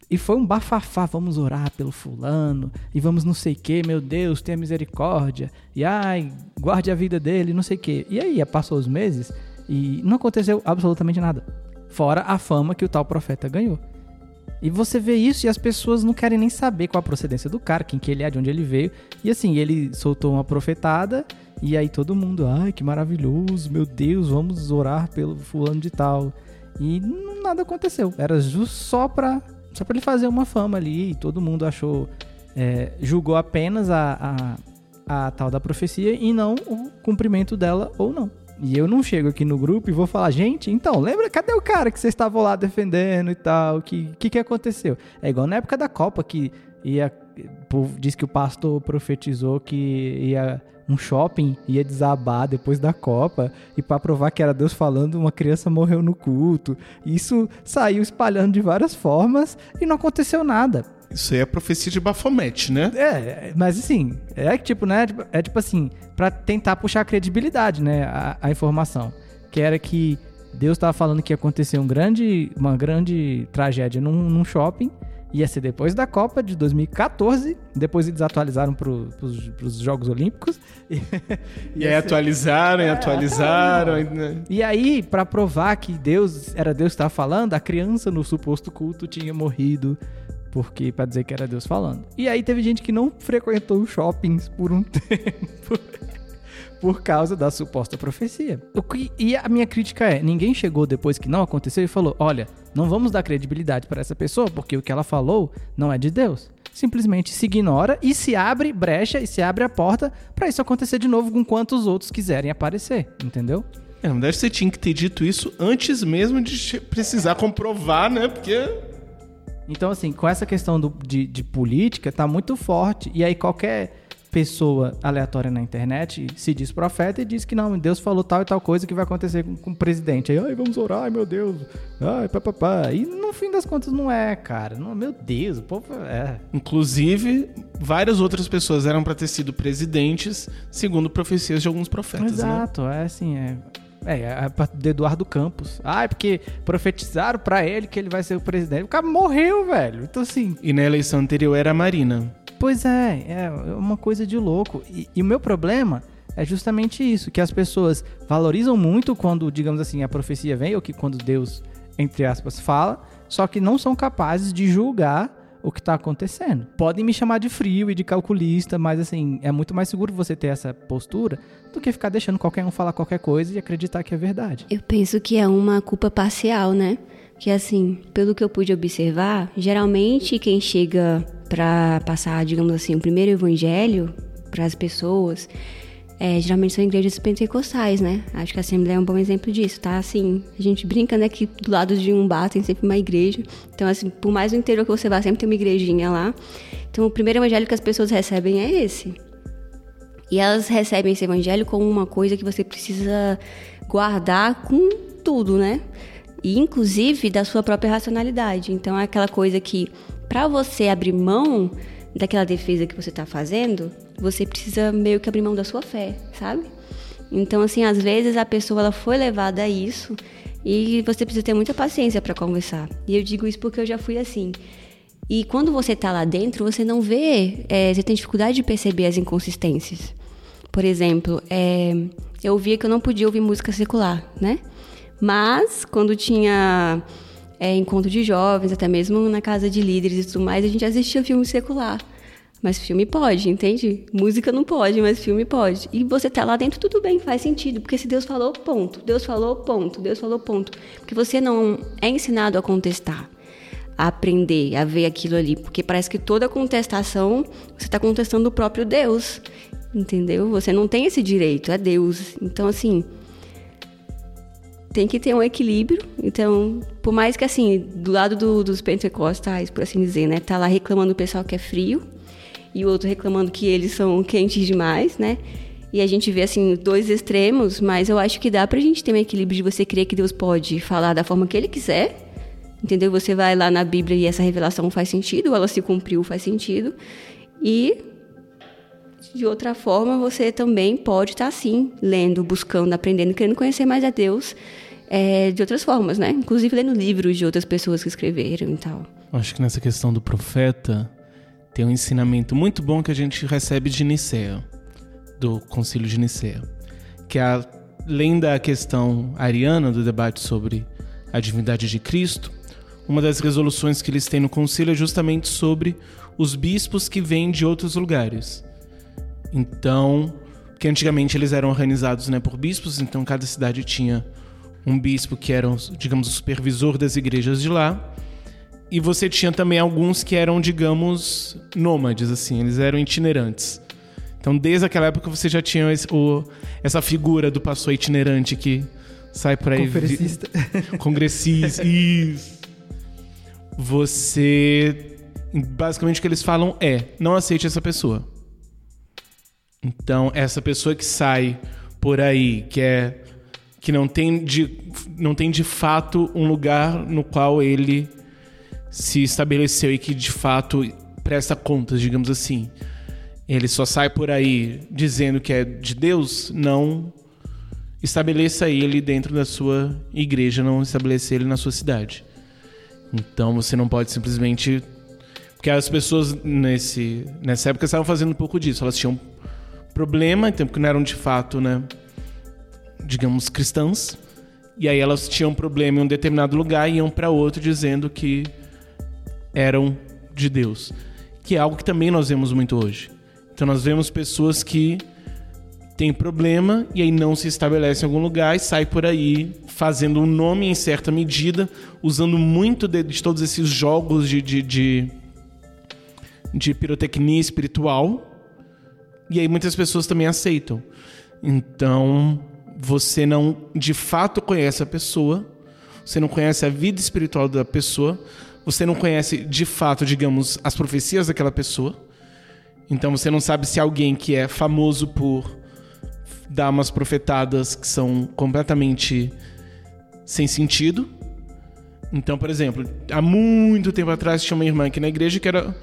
E foi um bafafá, vamos orar pelo fulano, e vamos não sei o que, meu Deus, tenha misericórdia, e ai, guarde a vida dele, não sei o que. E aí, passou os meses e não aconteceu absolutamente nada. Fora a fama que o tal profeta ganhou. E você vê isso e as pessoas não querem nem saber qual a procedência do cara, quem que ele é, de onde ele veio. E assim, ele soltou uma profetada e aí todo mundo, ai, que maravilhoso, meu Deus, vamos orar pelo fulano de tal. E nada aconteceu. Era só pra, só pra ele fazer uma fama ali e todo mundo achou, é, julgou apenas a, a, a tal da profecia e não o cumprimento dela ou não. E eu não chego aqui no grupo e vou falar, gente, então, lembra, cadê o cara que vocês estavam lá defendendo e tal? O que, que, que aconteceu? É igual na época da Copa, que ia. Diz que o pastor profetizou que ia um shopping ia desabar depois da Copa e para provar que era Deus falando, uma criança morreu no culto. Isso saiu espalhando de várias formas e não aconteceu nada. Isso aí é profecia de Bafomete, né? É, mas assim, é tipo, né? É tipo assim, para tentar puxar a credibilidade, né? A, a informação. Que era que Deus estava falando que ia acontecer um grande, uma grande tragédia num, num, shopping. Ia ser depois da Copa de 2014. Depois eles atualizaram para os Jogos Olímpicos. E, e aí ser... atualizaram, e é, atualizaram. E aí, para provar que Deus era Deus que estava falando, a criança no suposto culto tinha morrido porque para dizer que era Deus falando. E aí teve gente que não frequentou os shoppings por um tempo. por causa da suposta profecia. E a minha crítica é: ninguém chegou depois que não aconteceu e falou: olha, não vamos dar credibilidade para essa pessoa, porque o que ela falou não é de Deus. Simplesmente se ignora e se abre brecha e se abre a porta para isso acontecer de novo com quantos outros quiserem aparecer, entendeu? É, na verdade você tinha que ter dito isso antes mesmo de precisar comprovar, né? Porque então, assim, com essa questão do, de, de política, tá muito forte. E aí qualquer pessoa aleatória na internet se diz profeta e diz que não, Deus falou tal e tal coisa que vai acontecer com, com o presidente. Aí, ai, vamos orar, ai, meu Deus. Ai, papapá. E no fim das contas não é, cara. Não, meu Deus, o povo é. Inclusive, várias outras pessoas eram para ter sido presidentes, segundo profecias de alguns profetas, né? Exato, né? é assim, é é, é de Eduardo Campos. Ah, é porque profetizaram para ele que ele vai ser o presidente. O cara morreu, velho. Então, assim. E na eleição anterior era a Marina. Pois é, é uma coisa de louco. E, e o meu problema é justamente isso: que as pessoas valorizam muito quando, digamos assim, a profecia vem, ou que quando Deus, entre aspas, fala, só que não são capazes de julgar o que está acontecendo. Podem me chamar de frio e de calculista, mas assim, é muito mais seguro você ter essa postura do que ficar deixando qualquer um falar qualquer coisa e acreditar que é verdade. Eu penso que é uma culpa parcial, né? Que assim, pelo que eu pude observar, geralmente quem chega para passar, digamos assim, o primeiro evangelho para as pessoas é, geralmente são igrejas pentecostais, né? Acho que a Assembleia é um bom exemplo disso, tá? Assim, a gente brinca, né, que do lado de um bar tem sempre uma igreja. Então, assim, por mais no interior que você vá, sempre tem uma igrejinha lá. Então, o primeiro evangelho que as pessoas recebem é esse. E elas recebem esse evangelho como uma coisa que você precisa guardar com tudo, né? E, inclusive, da sua própria racionalidade. Então, é aquela coisa que, para você abrir mão daquela defesa que você está fazendo, você precisa meio que abrir mão da sua fé, sabe? Então, assim, às vezes a pessoa ela foi levada a isso e você precisa ter muita paciência para conversar. E eu digo isso porque eu já fui assim. E quando você está lá dentro, você não vê, é, você tem dificuldade de perceber as inconsistências. Por exemplo, é, eu via que eu não podia ouvir música secular, né? Mas quando tinha é, encontro de jovens, até mesmo na casa de líderes e tudo mais, a gente assistia filme secular. Mas filme pode, entende? Música não pode, mas filme pode. E você tá lá dentro, tudo bem, faz sentido. Porque se Deus falou, ponto. Deus falou, ponto. Deus falou, ponto. Porque você não é ensinado a contestar, a aprender, a ver aquilo ali. Porque parece que toda contestação, você está contestando o próprio Deus. Entendeu? Você não tem esse direito, é Deus. Então, assim, tem que ter um equilíbrio. Então, por mais que assim, do lado do, dos pentecostais, por assim dizer, né, tá lá reclamando o pessoal que é frio e o outro reclamando que eles são quentes demais, né? E a gente vê assim dois extremos, mas eu acho que dá pra gente ter um equilíbrio de você crer que Deus pode falar da forma que ele quiser. Entendeu? Você vai lá na Bíblia e essa revelação faz sentido, ela se cumpriu, faz sentido. E de outra forma, você também pode estar assim, lendo, buscando, aprendendo, querendo conhecer mais a Deus é, de outras formas, né? Inclusive lendo livros de outras pessoas que escreveram e tal. Acho que nessa questão do profeta tem um ensinamento muito bom que a gente recebe de Nicea, do Concílio de Nicea, que é além da questão ariana do debate sobre a divindade de Cristo, uma das resoluções que eles têm no concílio é justamente sobre os bispos que vêm de outros lugares. Então, que antigamente eles eram organizados né, por bispos, então cada cidade tinha um bispo que era, digamos, o supervisor das igrejas de lá. E você tinha também alguns que eram, digamos, nômades, assim, eles eram itinerantes. Então, desde aquela época você já tinha esse, o, essa figura do pastor itinerante que sai por aí. Congressista. Vi, congressista, isso. Você. Basicamente o que eles falam é: não aceite essa pessoa. Então, essa pessoa que sai por aí, que é que não tem de, não tem de fato um lugar no qual ele se estabeleceu e que de fato presta contas, digamos assim. Ele só sai por aí dizendo que é de Deus, não estabeleça ele dentro da sua igreja, não estabeleça ele na sua cidade. Então você não pode simplesmente. Porque as pessoas nesse, nessa época estavam fazendo um pouco disso. Elas tinham problema, então, porque não eram de fato, né, digamos, cristãs. E aí elas tinham problema em um determinado lugar e iam para outro dizendo que eram de Deus. Que é algo que também nós vemos muito hoje. Então nós vemos pessoas que têm problema e aí não se estabelecem em algum lugar e sai por aí fazendo um nome em certa medida, usando muito de, de todos esses jogos de, de, de, de pirotecnia espiritual e aí muitas pessoas também aceitam. Então, você não de fato conhece a pessoa, você não conhece a vida espiritual da pessoa, você não conhece de fato, digamos, as profecias daquela pessoa. Então você não sabe se alguém que é famoso por dar umas profetadas que são completamente sem sentido. Então, por exemplo, há muito tempo atrás tinha uma irmã aqui na igreja que era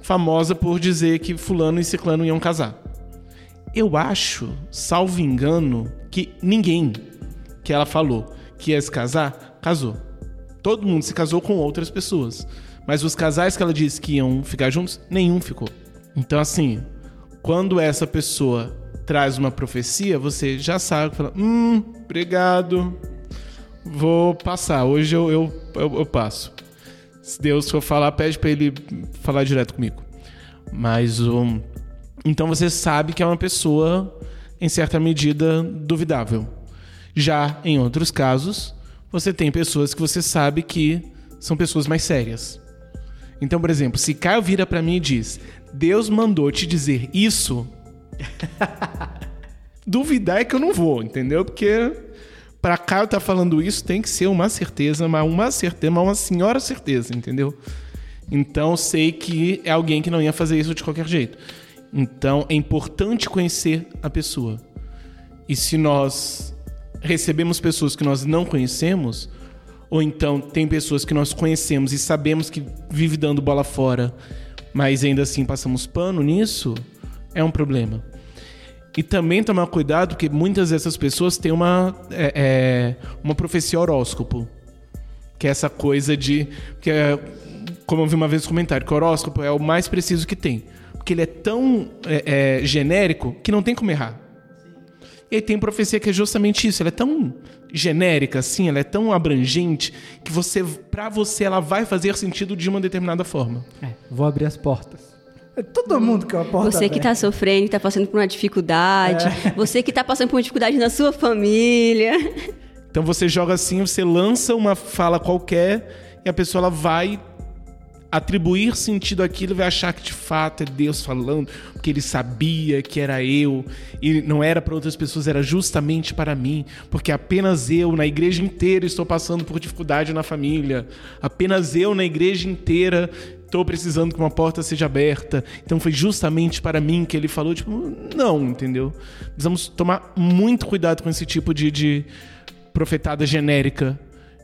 famosa por dizer que fulano e ciclano iam casar. Eu acho, salvo engano, que ninguém que ela falou que ia se casar, casou. Todo mundo se casou com outras pessoas. Mas os casais que ela disse que iam ficar juntos, nenhum ficou. Então, assim, quando essa pessoa traz uma profecia, você já sabe, fala, hum, obrigado, vou passar. Hoje eu, eu, eu, eu passo. Se Deus for falar, pede para ele falar direto comigo. Mas um, então você sabe que é uma pessoa, em certa medida, duvidável. Já em outros casos, você tem pessoas que você sabe que são pessoas mais sérias. Então, por exemplo, se Caio vira para mim e diz: Deus mandou te dizer isso, duvidar é que eu não vou, entendeu? Porque para Caio tá falando isso tem que ser uma certeza, mas uma certeza, uma senhora certeza, entendeu? Então sei que é alguém que não ia fazer isso de qualquer jeito. Então é importante conhecer a pessoa. E se nós recebemos pessoas que nós não conhecemos, ou então tem pessoas que nós conhecemos e sabemos que vive dando bola fora, mas ainda assim passamos pano nisso, é um problema. E também tomar cuidado que muitas dessas pessoas têm uma, é, é, uma profecia horóscopo. Que é essa coisa de. Que é, como eu vi uma vez no comentário, que o horóscopo é o mais preciso que tem porque ele é tão é, é, genérico que não tem como errar. E aí tem profecia que é justamente isso, ela é tão genérica assim, ela é tão abrangente que você, para você, ela vai fazer sentido de uma determinada forma. É, vou abrir as portas. É todo mundo que é uma porta Você que está sofrendo, está passando por uma dificuldade, é. você que está passando por uma dificuldade na sua família. Então você joga assim, você lança uma fala qualquer e a pessoa ela vai atribuir sentido àquilo vai achar que de fato é Deus falando, porque ele sabia que era eu e não era para outras pessoas, era justamente para mim, porque apenas eu na igreja inteira estou passando por dificuldade na família, apenas eu na igreja inteira estou precisando que uma porta seja aberta. Então foi justamente para mim que ele falou, tipo, não, entendeu? Precisamos tomar muito cuidado com esse tipo de, de profetada genérica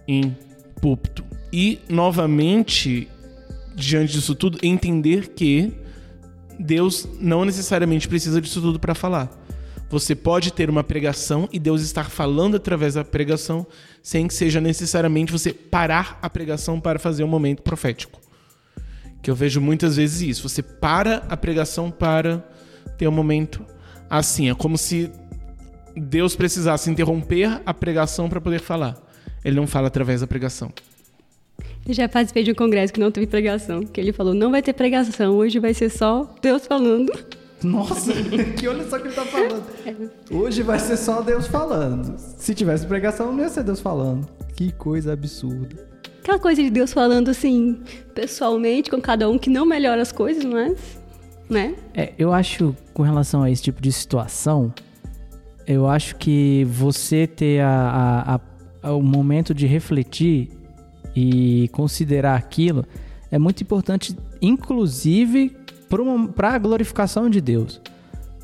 em púlpito. E novamente diante disso tudo, entender que Deus não necessariamente precisa disso tudo para falar. Você pode ter uma pregação e Deus estar falando através da pregação sem que seja necessariamente você parar a pregação para fazer um momento profético. Que eu vejo muitas vezes isso. Você para a pregação para ter um momento assim. É como se Deus precisasse interromper a pregação para poder falar. Ele não fala através da pregação. Eu já participei de um congresso que não teve pregação, que ele falou, não vai ter pregação, hoje vai ser só Deus falando. Nossa, que olha só que ele tá falando. Hoje vai ser só Deus falando. Se tivesse pregação, não ia ser Deus falando. Que coisa absurda. Aquela coisa de Deus falando assim, pessoalmente, com cada um, que não melhora as coisas, mas. Né? É, eu acho, com relação a esse tipo de situação, eu acho que você ter a, a, a, o momento de refletir e considerar aquilo é muito importante, inclusive para a glorificação de Deus.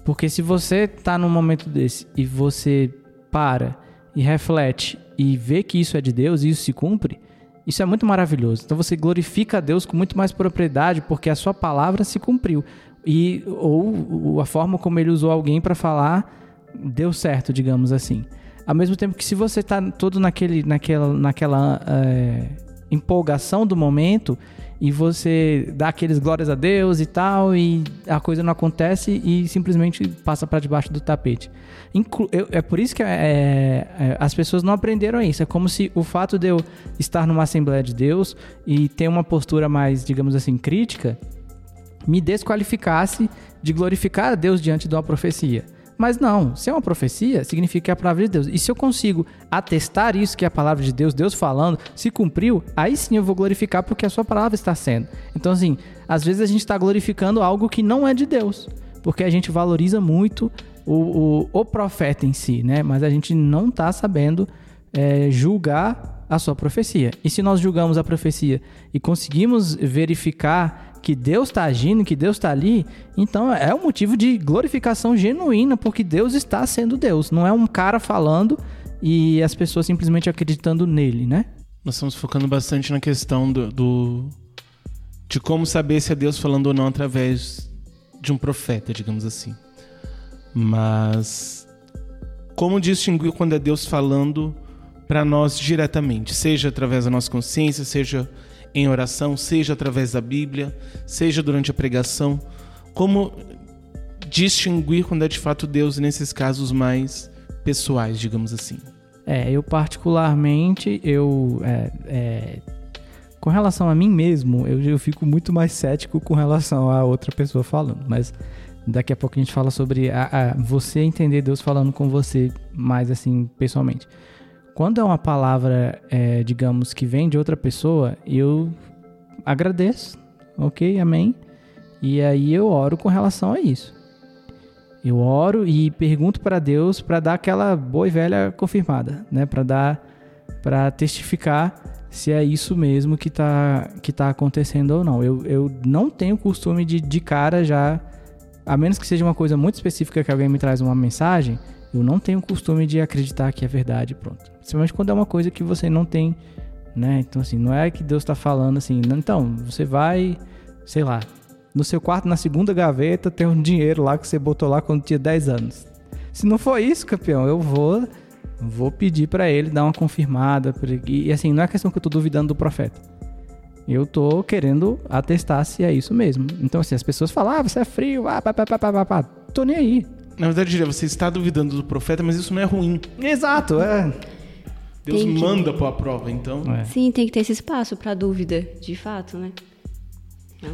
Porque se você está num momento desse e você para e reflete e vê que isso é de Deus e isso se cumpre, isso é muito maravilhoso. Então você glorifica a Deus com muito mais propriedade porque a sua palavra se cumpriu. E ou a forma como ele usou alguém para falar deu certo, digamos assim. Ao mesmo tempo que se você está todo naquele, naquela, naquela é, empolgação do momento e você dá aqueles glórias a Deus e tal, e a coisa não acontece e simplesmente passa para debaixo do tapete. Inclu eu, é por isso que é, é, as pessoas não aprenderam isso. É como se o fato de eu estar numa Assembleia de Deus e ter uma postura mais, digamos assim, crítica, me desqualificasse de glorificar a Deus diante de uma profecia. Mas não, se é uma profecia, significa que é a palavra de Deus. E se eu consigo atestar isso, que é a palavra de Deus, Deus falando, se cumpriu, aí sim eu vou glorificar porque a sua palavra está sendo. Então, assim, às vezes a gente está glorificando algo que não é de Deus, porque a gente valoriza muito o, o, o profeta em si, né? Mas a gente não está sabendo é, julgar a sua profecia. E se nós julgamos a profecia e conseguimos verificar que Deus está agindo, que Deus está ali, então é um motivo de glorificação genuína, porque Deus está sendo Deus. Não é um cara falando e as pessoas simplesmente acreditando nele, né? Nós estamos focando bastante na questão do, do de como saber se é Deus falando ou não através de um profeta, digamos assim. Mas como distinguir quando é Deus falando para nós diretamente, seja através da nossa consciência, seja em oração, seja através da Bíblia, seja durante a pregação, como distinguir quando é de fato Deus nesses casos mais pessoais, digamos assim. É, eu particularmente, eu é, é, com relação a mim mesmo, eu, eu fico muito mais cético com relação a outra pessoa falando, mas daqui a pouco a gente fala sobre a, a, você entender Deus falando com você mais assim pessoalmente. Quando é uma palavra, é, digamos, que vem de outra pessoa, eu agradeço, ok, amém. E aí eu oro com relação a isso. Eu oro e pergunto para Deus para dar aquela boa e velha confirmada, né? Para dar, para testificar se é isso mesmo que está que tá acontecendo ou não. Eu, eu não tenho costume de, de cara já, a menos que seja uma coisa muito específica que alguém me traz uma mensagem, eu não tenho costume de acreditar que é verdade, pronto. Principalmente quando é uma coisa que você não tem, né? Então, assim, não é que Deus está falando assim, não, então, você vai, sei lá, no seu quarto, na segunda gaveta, tem um dinheiro lá que você botou lá quando tinha 10 anos. Se não for isso, campeão, eu vou vou pedir para ele dar uma confirmada. E assim, não é questão que eu tô duvidando do profeta. Eu tô querendo atestar se é isso mesmo. Então, assim, as pessoas falam, ah, você é frio, ah, pá, pá, pá, pá, pá, pá. Tô nem aí. Na verdade, você está duvidando do profeta, mas isso não é ruim. Exato, é. Deus que... manda para a prova, então. É. Sim, tem que ter esse espaço para dúvida, de fato, né?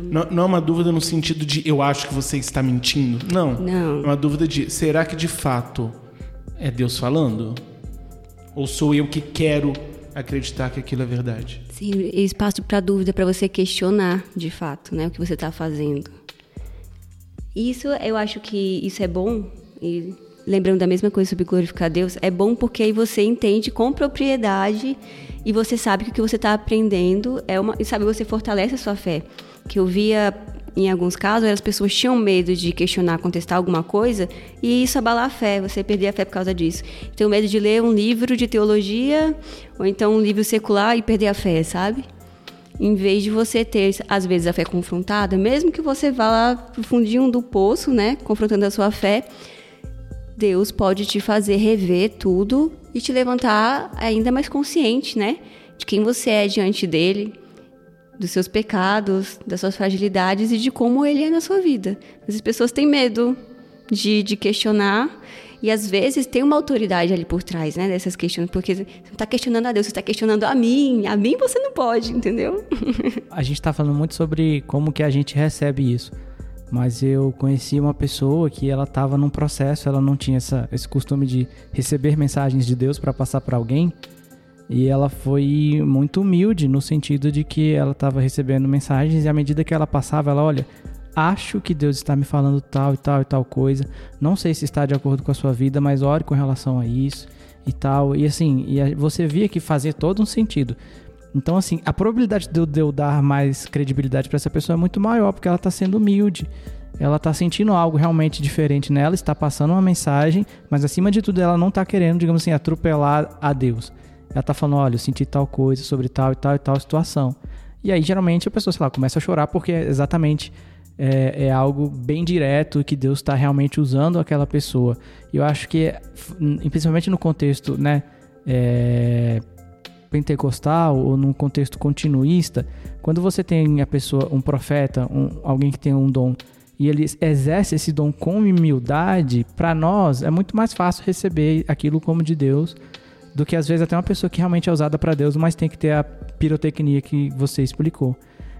Não, não, é uma dúvida no sentido de eu acho que você está mentindo. Não. Não. É uma dúvida de será que de fato é Deus falando? Ou sou eu que quero acreditar que aquilo é verdade. Sim, espaço para dúvida, para você questionar, de fato, né, o que você está fazendo. Isso, eu acho que isso é bom, e lembrando da mesma coisa sobre glorificar Deus, é bom porque aí você entende com propriedade e você sabe que o que você está aprendendo é uma. E sabe, você fortalece a sua fé. Que eu via em alguns casos, as pessoas tinham medo de questionar, contestar alguma coisa, e isso abalar a fé, você perder a fé por causa disso. Tenho medo de ler um livro de teologia, ou então um livro secular e perder a fé, sabe? Em vez de você ter, às vezes, a fé confrontada, mesmo que você vá lá pro fundinho do poço, né, confrontando a sua fé, Deus pode te fazer rever tudo e te levantar ainda mais consciente, né? De quem você é diante dele, dos seus pecados, das suas fragilidades e de como ele é na sua vida. As pessoas têm medo de, de questionar e às vezes tem uma autoridade ali por trás, né, dessas questões, porque você não está questionando a Deus, você está questionando a mim. A mim você não pode, entendeu? a gente está falando muito sobre como que a gente recebe isso. Mas eu conheci uma pessoa que ela estava num processo, ela não tinha essa, esse costume de receber mensagens de Deus para passar para alguém. E ela foi muito humilde no sentido de que ela estava recebendo mensagens e à medida que ela passava, ela, olha, acho que Deus está me falando tal e tal e tal coisa. Não sei se está de acordo com a sua vida, mas ore com relação a isso e tal. E assim, e você via que fazia todo um sentido. Então, assim, a probabilidade de eu, de eu dar mais credibilidade para essa pessoa é muito maior, porque ela está sendo humilde. Ela está sentindo algo realmente diferente nela, está passando uma mensagem, mas acima de tudo ela não está querendo, digamos assim, atropelar a Deus. Ela está falando, olha, eu senti tal coisa sobre tal e tal e tal situação. E aí, geralmente, a pessoa, sei lá, começa a chorar porque exatamente é, é algo bem direto que Deus está realmente usando aquela pessoa. Eu acho que, principalmente no contexto, né, é, pentecostal ou num contexto continuista, quando você tem a pessoa, um profeta, um, alguém que tem um dom e ele exerce esse dom com humildade, para nós é muito mais fácil receber aquilo como de Deus do que às vezes até uma pessoa que realmente é usada para Deus, mas tem que ter a pirotecnia que você explicou.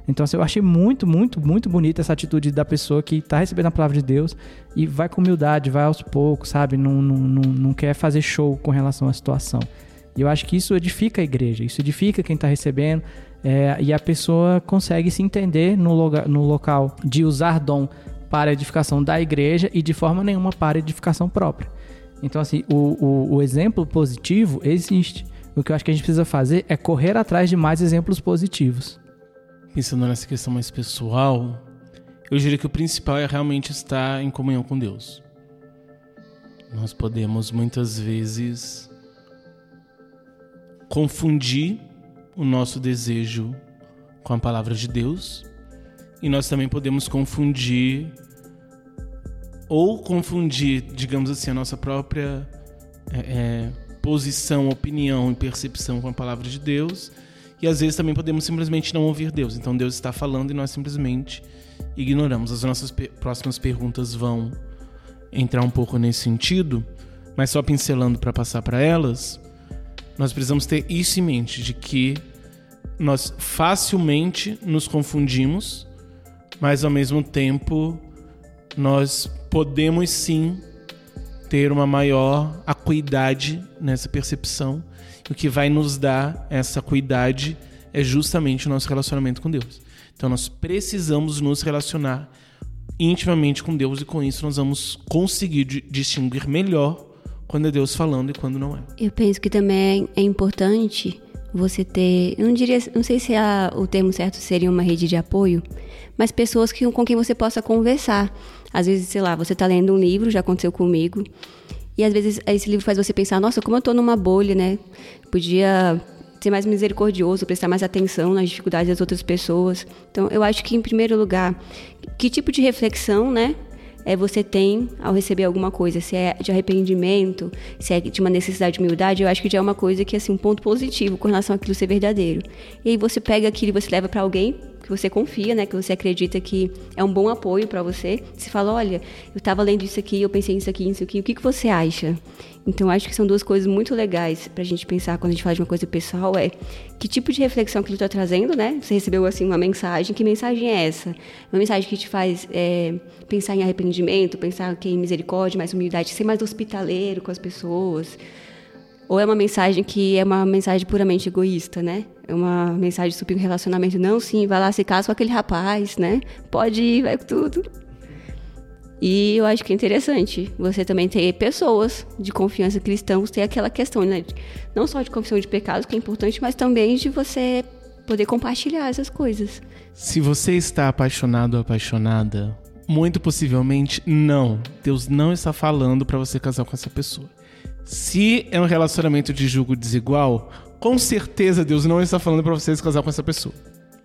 Então, assim, eu achei muito, muito, muito bonita essa atitude da pessoa que está recebendo a palavra de Deus e vai com humildade, vai aos poucos, sabe? Não, não, não, não quer fazer show com relação à situação. E eu acho que isso edifica a igreja, isso edifica quem está recebendo, é, e a pessoa consegue se entender no, loga, no local de usar dom para edificação da igreja e de forma nenhuma para edificação própria. Então, assim, o, o, o exemplo positivo existe. O que eu acho que a gente precisa fazer é correr atrás de mais exemplos positivos. Pensando nessa questão mais pessoal, eu diria que o principal é realmente estar em comunhão com Deus. Nós podemos muitas vezes confundir o nosso desejo com a palavra de Deus e nós também podemos confundir ou confundir, digamos assim, a nossa própria é, é, posição, opinião e percepção com a palavra de Deus e às vezes também podemos simplesmente não ouvir Deus. Então Deus está falando e nós simplesmente ignoramos. As nossas próximas perguntas vão entrar um pouco nesse sentido, mas só pincelando para passar para elas. Nós precisamos ter isso em mente, de que nós facilmente nos confundimos, mas ao mesmo tempo nós podemos sim ter uma maior acuidade nessa percepção. O que vai nos dar essa acuidade é justamente o nosso relacionamento com Deus. Então nós precisamos nos relacionar intimamente com Deus e com isso nós vamos conseguir distinguir melhor quando é Deus falando e quando não é. Eu penso que também é importante você ter, não diria, não sei se a, o termo certo seria uma rede de apoio, mas pessoas que, com quem você possa conversar. Às vezes, sei lá, você está lendo um livro, já aconteceu comigo, e às vezes esse livro faz você pensar, nossa, como eu estou numa bolha, né? Podia ser mais misericordioso, prestar mais atenção nas dificuldades das outras pessoas. Então, eu acho que em primeiro lugar, que tipo de reflexão, né, é, você tem ao receber alguma coisa, se é de arrependimento, se é de uma necessidade de humildade, eu acho que já é uma coisa que assim um ponto positivo com relação àquilo ser verdadeiro. E aí você pega aquilo e você leva para alguém que você confia, né, que você acredita que é um bom apoio para você. Você fala, olha, eu estava lendo isso aqui, eu pensei nisso aqui, isso aqui, o que, que você acha? Então, acho que são duas coisas muito legais para a gente pensar quando a gente fala de uma coisa pessoal, é que tipo de reflexão que ele está trazendo, né? Você recebeu, assim, uma mensagem, que mensagem é essa? Uma mensagem que te faz é, pensar em arrependimento, pensar que em misericórdia, mais humildade, ser mais hospitaleiro com as pessoas, Ou é uma mensagem que é uma mensagem puramente egoísta, né? É uma mensagem sobre relacionamento. Não, sim, vai lá se casa com aquele rapaz, né? Pode ir, vai com tudo. E eu acho que é interessante você também ter pessoas de confiança cristãos, ter aquela questão, né? Não só de confissão de pecados, que é importante, mas também de você poder compartilhar essas coisas. Se você está apaixonado ou apaixonada, muito possivelmente não. Deus não está falando para você casar com essa pessoa. Se é um relacionamento de julgo desigual, com certeza Deus não está falando para você se casar com essa pessoa.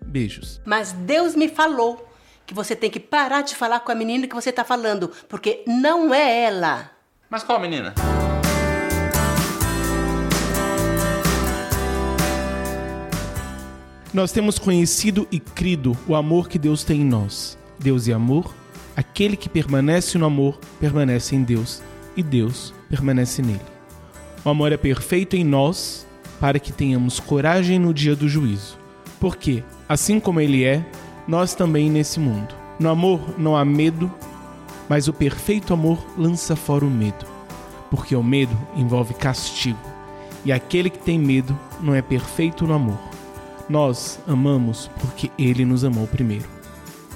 Beijos. Mas Deus me falou que você tem que parar de falar com a menina que você tá falando, porque não é ela. Mas qual menina? Nós temos conhecido e crido o amor que Deus tem em nós. Deus é amor, aquele que permanece no amor permanece em Deus, e Deus permanece nele. O amor é perfeito em nós para que tenhamos coragem no dia do juízo. Porque, assim como ele é, nós também nesse mundo. No amor não há medo, mas o perfeito amor lança fora o medo, porque o medo envolve castigo, e aquele que tem medo não é perfeito no amor. Nós amamos porque ele nos amou primeiro.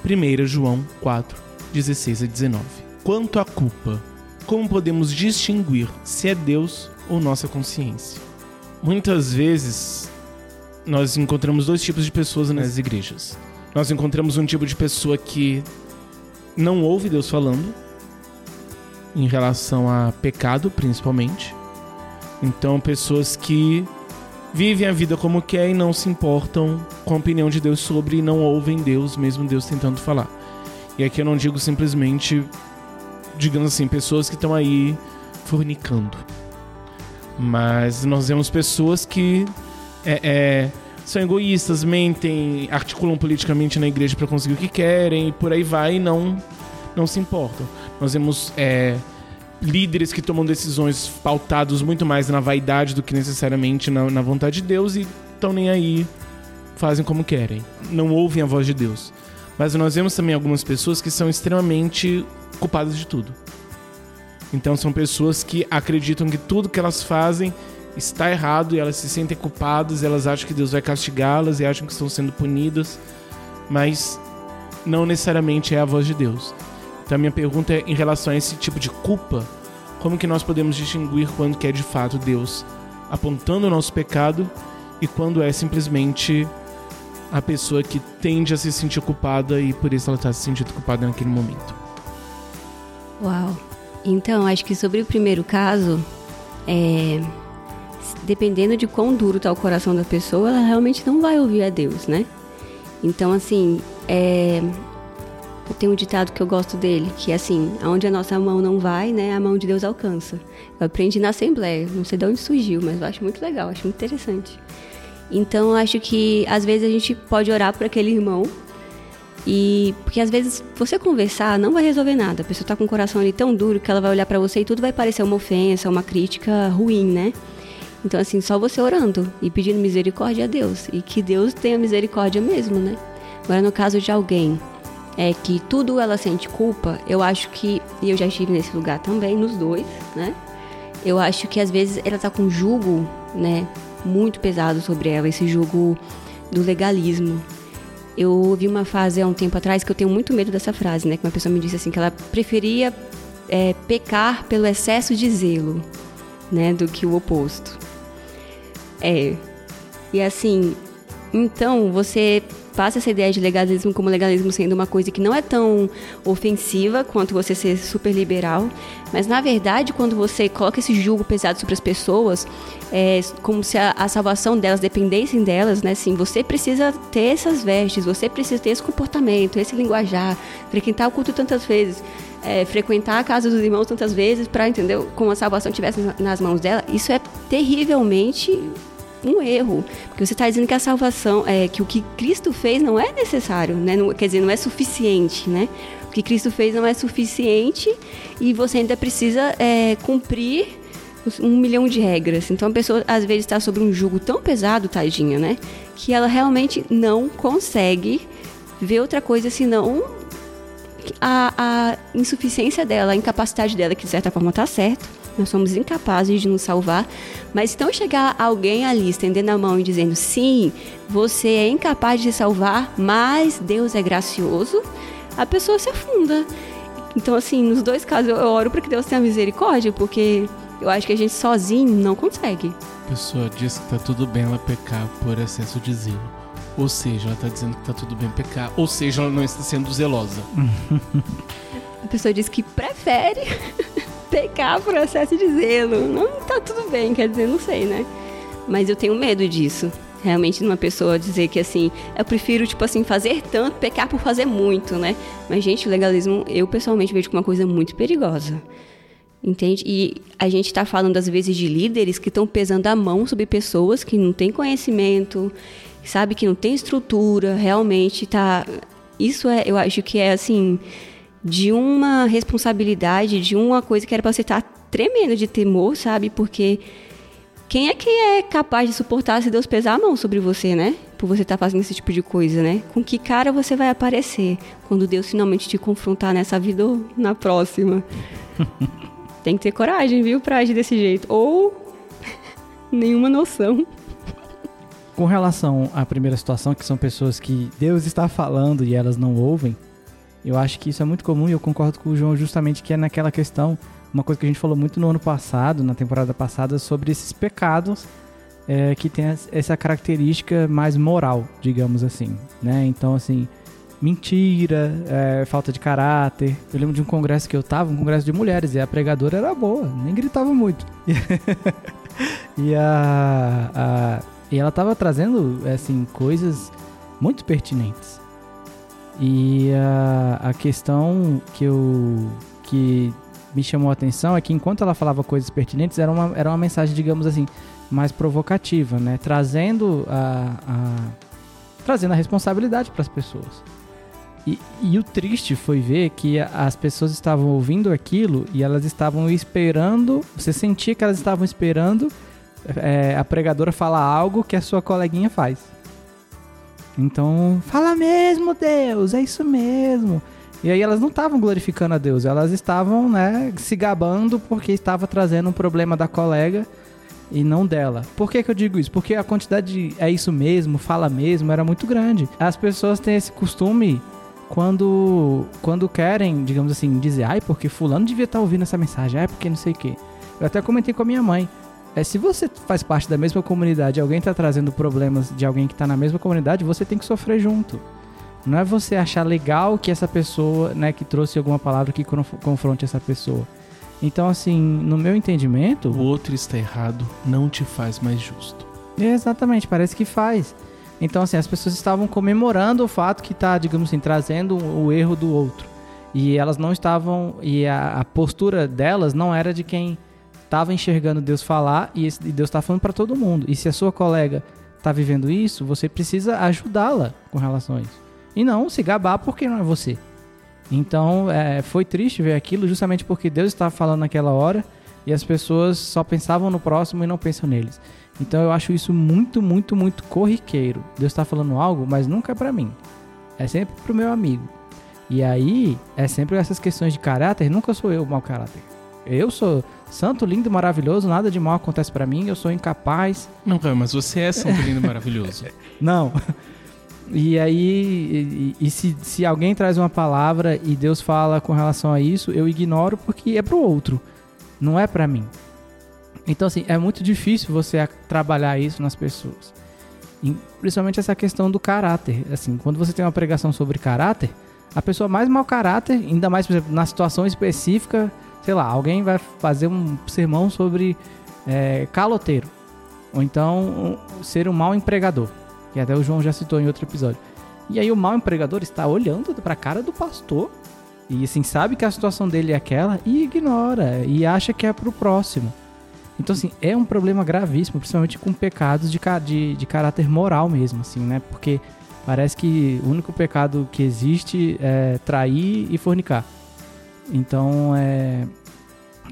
1 João 4, 16 a 19. Quanto à culpa, como podemos distinguir se é Deus ou nossa consciência? Muitas vezes nós encontramos dois tipos de pessoas nas igrejas nós encontramos um tipo de pessoa que não ouve Deus falando em relação a pecado, principalmente. Então, pessoas que vivem a vida como quer e não se importam com a opinião de Deus sobre e não ouvem Deus, mesmo Deus tentando falar. E aqui eu não digo simplesmente, digamos assim, pessoas que estão aí fornicando. Mas nós vemos pessoas que é, é são egoístas, mentem, articulam politicamente na igreja para conseguir o que querem e por aí vai e não, não se importam. Nós vemos é, líderes que tomam decisões pautados muito mais na vaidade do que necessariamente na, na vontade de Deus e estão nem aí, fazem como querem, não ouvem a voz de Deus. Mas nós vemos também algumas pessoas que são extremamente culpadas de tudo. Então são pessoas que acreditam que tudo que elas fazem está errado e elas se sentem culpadas, elas acham que Deus vai castigá-las e acham que estão sendo punidas, mas não necessariamente é a voz de Deus. Então minha pergunta é em relação a esse tipo de culpa, como que nós podemos distinguir quando que é de fato Deus apontando o nosso pecado e quando é simplesmente a pessoa que tende a se sentir culpada e por isso ela está se sentindo culpada naquele momento. Uau! Então, acho que sobre o primeiro caso, é, dependendo de quão duro está o coração da pessoa, ela realmente não vai ouvir a Deus, né? Então, assim, é... tenho um ditado que eu gosto dele, que é assim, aonde a nossa mão não vai, né, a mão de Deus alcança. Eu aprendi na Assembleia, não sei de onde surgiu, mas eu acho muito legal, acho muito interessante. Então, acho que às vezes a gente pode orar por aquele irmão e porque às vezes você conversar não vai resolver nada. A pessoa está com o coração ali tão duro que ela vai olhar para você e tudo vai parecer uma ofensa, uma crítica ruim, né? Então, assim, só você orando e pedindo misericórdia a Deus. E que Deus tenha misericórdia mesmo, né? Agora, no caso de alguém é que tudo ela sente culpa, eu acho que, e eu já estive nesse lugar também, nos dois, né? Eu acho que às vezes ela tá com um jugo, né, muito pesado sobre ela, esse jugo do legalismo. Eu ouvi uma frase há um tempo atrás que eu tenho muito medo dessa frase, né? Que uma pessoa me disse assim que ela preferia é, pecar pelo excesso de zelo, né, do que o oposto. É. E assim, então você passa essa ideia de legalismo como legalismo sendo uma coisa que não é tão ofensiva quanto você ser super liberal, mas na verdade quando você coloca esse julgo pesado sobre as pessoas, é como se a, a salvação delas dependessem delas, né? Assim, você precisa ter essas vestes, você precisa ter esse comportamento, esse linguajar, frequentar o culto tantas vezes. É, frequentar a casa dos irmãos tantas vezes para entender como a salvação estivesse nas mãos dela, isso é terrivelmente um erro, porque você está dizendo que a salvação, é, que o que Cristo fez não é necessário, né? Não, quer dizer, não é suficiente, né? O que Cristo fez não é suficiente e você ainda precisa é, cumprir um milhão de regras. Então a pessoa às vezes está sobre um jugo tão pesado, tadinha, né? Que ela realmente não consegue ver outra coisa senão a, a insuficiência dela, a incapacidade dela, que de certa forma está certo, nós somos incapazes de nos salvar. Mas então chegar alguém ali estendendo a mão e dizendo: sim, você é incapaz de se salvar, mas Deus é gracioso, a pessoa se afunda. Então, assim, nos dois casos eu oro para que Deus tenha misericórdia, porque eu acho que a gente sozinho não consegue. A pessoa diz que tá tudo bem ela pecar por excesso de zelo. Ou seja, ela tá dizendo que tá tudo bem pecar. Ou seja, ela não está sendo zelosa. A pessoa diz que prefere pecar por excesso de zelo. Não tá tudo bem, quer dizer, não sei, né? Mas eu tenho medo disso. Realmente, numa pessoa dizer que assim, eu prefiro, tipo assim, fazer tanto, pecar por fazer muito, né? Mas, gente, o legalismo, eu pessoalmente vejo como uma coisa muito perigosa. Entende? E a gente está falando, às vezes, de líderes que estão pesando a mão sobre pessoas que não têm conhecimento, sabe, que não tem estrutura, realmente tá. Isso é, eu acho que é assim, de uma responsabilidade, de uma coisa que era para você estar tá tremendo de temor, sabe? Porque quem é que é capaz de suportar se Deus pesar a mão sobre você, né? Por você estar tá fazendo esse tipo de coisa, né? Com que cara você vai aparecer quando Deus finalmente te confrontar nessa vida ou na próxima? Tem que ter coragem, viu, pra agir desse jeito. Ou nenhuma noção. Com relação à primeira situação, que são pessoas que Deus está falando e elas não ouvem, eu acho que isso é muito comum e eu concordo com o João justamente que é naquela questão uma coisa que a gente falou muito no ano passado, na temporada passada, sobre esses pecados é, que tem essa característica mais moral, digamos assim, né? Então, assim, mentira, é, falta de caráter. Eu lembro de um congresso que eu tava, um congresso de mulheres, e a pregadora era boa, nem gritava muito. e a, a, e ela tava trazendo, assim, coisas muito pertinentes. E a, a questão que eu que me chamou a atenção é que enquanto ela falava coisas pertinentes, era uma, era uma mensagem, digamos assim, mais provocativa, né? Trazendo a, a trazendo a responsabilidade para as pessoas. E, e, o triste foi ver que as pessoas estavam ouvindo aquilo e elas estavam esperando. Você sentia que elas estavam esperando é, a pregadora falar algo que a sua coleguinha faz. Então, fala mesmo, Deus, é isso mesmo. E aí elas não estavam glorificando a Deus, elas estavam, né, se gabando porque estava trazendo um problema da colega e não dela. Por que, que eu digo isso? Porque a quantidade de é isso mesmo, fala mesmo, era muito grande. As pessoas têm esse costume quando quando querem, digamos assim, dizer, ai, porque fulano devia estar ouvindo essa mensagem, ai, porque não sei o quê. Eu até comentei com a minha mãe. É, se você faz parte da mesma comunidade, alguém está trazendo problemas de alguém que está na mesma comunidade, você tem que sofrer junto. Não é você achar legal que essa pessoa, né, que trouxe alguma palavra que confronte essa pessoa. Então, assim, no meu entendimento. O outro está errado não te faz mais justo. Exatamente, parece que faz. Então, assim, as pessoas estavam comemorando o fato que está, digamos assim, trazendo o erro do outro. E elas não estavam. E a, a postura delas não era de quem estava enxergando Deus falar e, esse, e Deus está falando para todo mundo. E se a sua colega está vivendo isso, você precisa ajudá-la com relação a isso e não se gabar porque não é você. Então é, foi triste ver aquilo justamente porque Deus estava falando naquela hora e as pessoas só pensavam no próximo e não pensam neles. Então eu acho isso muito, muito, muito corriqueiro. Deus está falando algo, mas nunca é para mim. É sempre pro meu amigo. E aí é sempre essas questões de caráter. Nunca sou eu o mau caráter. Eu sou santo, lindo, maravilhoso. Nada de mal acontece para mim. Eu sou incapaz. Não, mas você é santo, lindo, maravilhoso. não. E aí, e, e, se, se alguém traz uma palavra e Deus fala com relação a isso, eu ignoro porque é pro outro, não é para mim. Então, assim, é muito difícil você trabalhar isso nas pessoas. E, principalmente essa questão do caráter. Assim, quando você tem uma pregação sobre caráter, a pessoa mais mau caráter, ainda mais, por exemplo, na situação específica, sei lá, alguém vai fazer um sermão sobre é, caloteiro. Ou então um, ser um mau empregador que até o João já citou em outro episódio. E aí o mau empregador está olhando para a cara do pastor e assim sabe que a situação dele é aquela e ignora e acha que é pro próximo. Então assim, é um problema gravíssimo, principalmente com pecados de, de, de caráter moral mesmo, assim, né? Porque parece que o único pecado que existe é trair e fornicar. Então é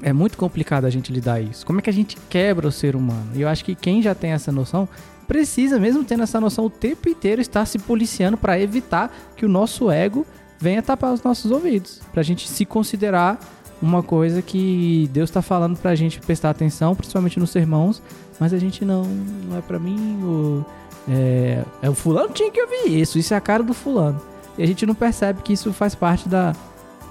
é muito complicado a gente lidar isso. Como é que a gente quebra o ser humano? E eu acho que quem já tem essa noção precisa, mesmo tendo essa noção o tempo inteiro, estar se policiando para evitar que o nosso ego venha tapar os nossos ouvidos. Pra gente se considerar uma coisa que Deus está falando para a gente prestar atenção, principalmente nos sermãos, mas a gente não, não é para mim, o, é, é, o fulano tinha que ouvir isso, isso é a cara do fulano. E a gente não percebe que isso faz parte da,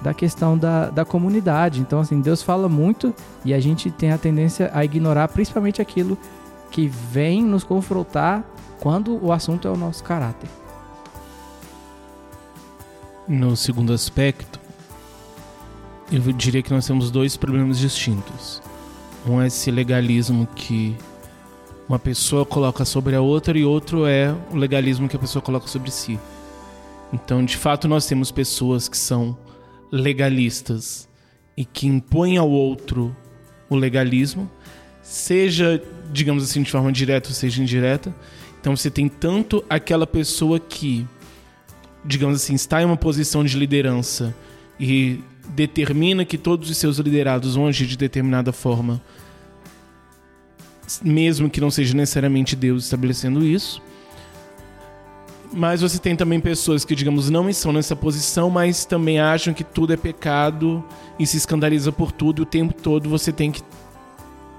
da questão da, da comunidade. Então, assim, Deus fala muito e a gente tem a tendência a ignorar principalmente aquilo que vem nos confrontar quando o assunto é o nosso caráter. No segundo aspecto, eu diria que nós temos dois problemas distintos. Um é esse legalismo que uma pessoa coloca sobre a outra e outro é o legalismo que a pessoa coloca sobre si. Então, de fato, nós temos pessoas que são legalistas e que impõem ao outro o legalismo, seja, digamos assim, de forma direta ou seja indireta. Então, você tem tanto aquela pessoa que, digamos assim, está em uma posição de liderança e determina que todos os seus liderados vão agir de determinada forma mesmo que não seja necessariamente Deus estabelecendo isso. Mas você tem também pessoas que, digamos, não estão nessa posição, mas também acham que tudo é pecado e se escandaliza por tudo. E o tempo todo você tem que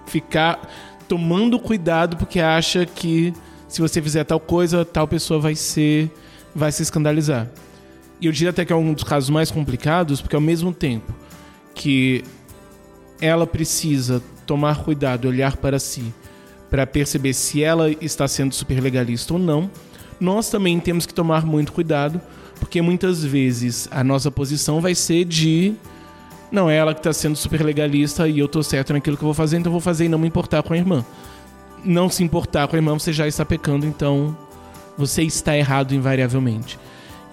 ficar tomando cuidado porque acha que se você fizer tal coisa, tal pessoa vai ser vai se escandalizar. E eu diria até que é um dos casos mais complicados, porque ao mesmo tempo que ela precisa tomar cuidado, olhar para si, para perceber se ela está sendo super legalista ou não, nós também temos que tomar muito cuidado, porque muitas vezes a nossa posição vai ser de não é ela que está sendo super legalista e eu estou certo naquilo que eu vou fazer, então eu vou fazer e não me importar com a irmã. Não se importar com a irmã, você já está pecando, então você está errado invariavelmente.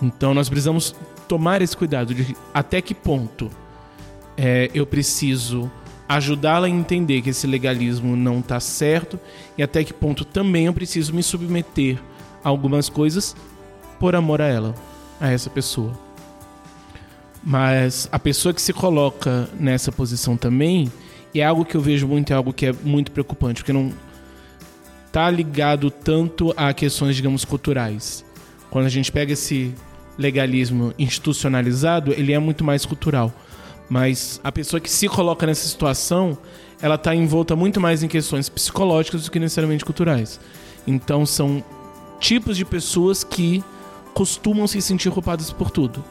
Então nós precisamos tomar esse cuidado de até que ponto é, eu preciso ajudá-la a entender que esse legalismo não está certo e até que ponto também eu preciso me submeter algumas coisas por amor a ela, a essa pessoa. Mas a pessoa que se coloca nessa posição também é algo que eu vejo muito, é algo que é muito preocupante, porque não tá ligado tanto a questões, digamos, culturais. Quando a gente pega esse legalismo institucionalizado, ele é muito mais cultural. Mas a pessoa que se coloca nessa situação, ela está envolta muito mais em questões psicológicas do que necessariamente culturais. Então são tipos de pessoas que costumam se sentir culpadas por tudo.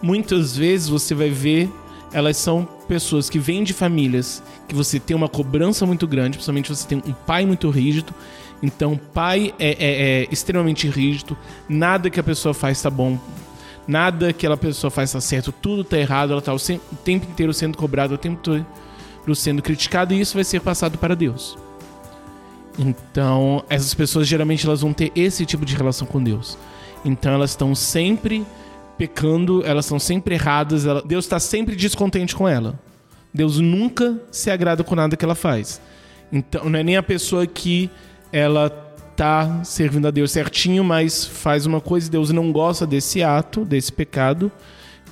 Muitas vezes você vai ver, elas são pessoas que vêm de famílias que você tem uma cobrança muito grande, principalmente você tem um pai muito rígido. Então, pai é, é, é extremamente rígido, nada que a pessoa faz está bom nada que aquela pessoa faz tá certo, tudo tá errado, ela tá o, o tempo inteiro sendo cobrada, o tempo inteiro sendo criticada e isso vai ser passado para Deus. Então, essas pessoas geralmente elas vão ter esse tipo de relação com Deus. Então, elas estão sempre pecando, elas estão sempre erradas, ela, Deus está sempre descontente com ela. Deus nunca se agrada com nada que ela faz. Então, não é nem a pessoa que ela tá servindo a Deus certinho, mas faz uma coisa e Deus não gosta desse ato, desse pecado,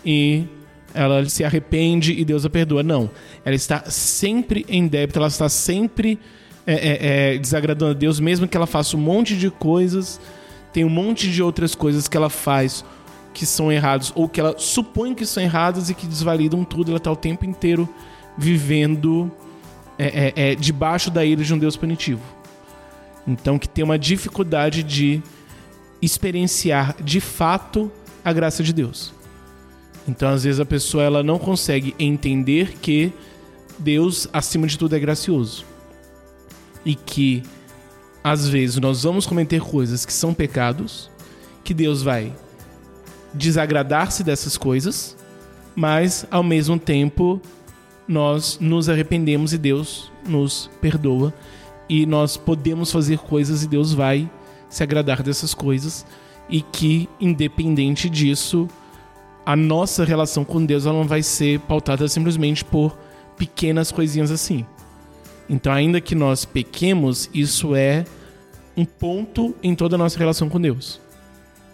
e ela se arrepende e Deus a perdoa. Não. Ela está sempre em débito, ela está sempre é, é, é, desagradando a Deus, mesmo que ela faça um monte de coisas, tem um monte de outras coisas que ela faz que são erradas, ou que ela supõe que são erradas e que desvalidam tudo, ela está o tempo inteiro vivendo é, é, é, debaixo da ira de um Deus punitivo. Então, que tem uma dificuldade de experienciar de fato a graça de Deus. Então, às vezes a pessoa ela não consegue entender que Deus, acima de tudo, é gracioso. E que às vezes nós vamos cometer coisas que são pecados, que Deus vai desagradar-se dessas coisas, mas ao mesmo tempo nós nos arrependemos e Deus nos perdoa e nós podemos fazer coisas e Deus vai se agradar dessas coisas e que independente disso a nossa relação com Deus ela não vai ser pautada simplesmente por pequenas coisinhas assim. Então, ainda que nós pequemos, isso é um ponto em toda a nossa relação com Deus.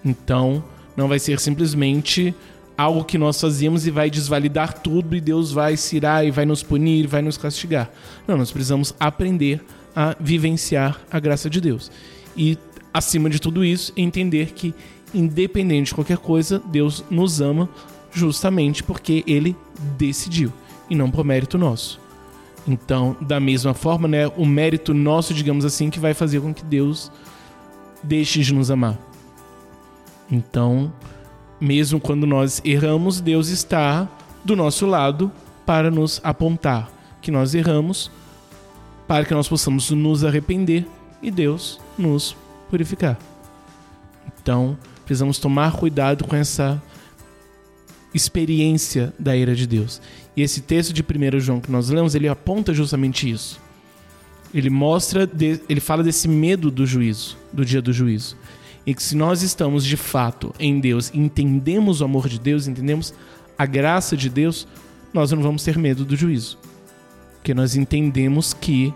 Então, não vai ser simplesmente algo que nós fazíamos e vai desvalidar tudo e Deus vai se irar e vai nos punir, vai nos castigar. Não, nós precisamos aprender a vivenciar a graça de Deus. E, acima de tudo isso, entender que, independente de qualquer coisa, Deus nos ama justamente porque Ele decidiu. e não por mérito nosso. Então, da mesma forma, né, o mérito nosso, digamos assim, que vai fazer com que Deus deixe de nos amar. Então, mesmo quando nós erramos, Deus está do nosso lado para nos apontar que nós erramos, para que nós possamos nos arrepender e Deus nos purificar. Então, precisamos tomar cuidado com essa experiência da ira de Deus. E esse texto de 1 João que nós lemos, ele aponta justamente isso. Ele mostra, ele fala desse medo do juízo, do dia do juízo. E que se nós estamos de fato em Deus, entendemos o amor de Deus, entendemos a graça de Deus, nós não vamos ter medo do juízo. Porque nós entendemos que,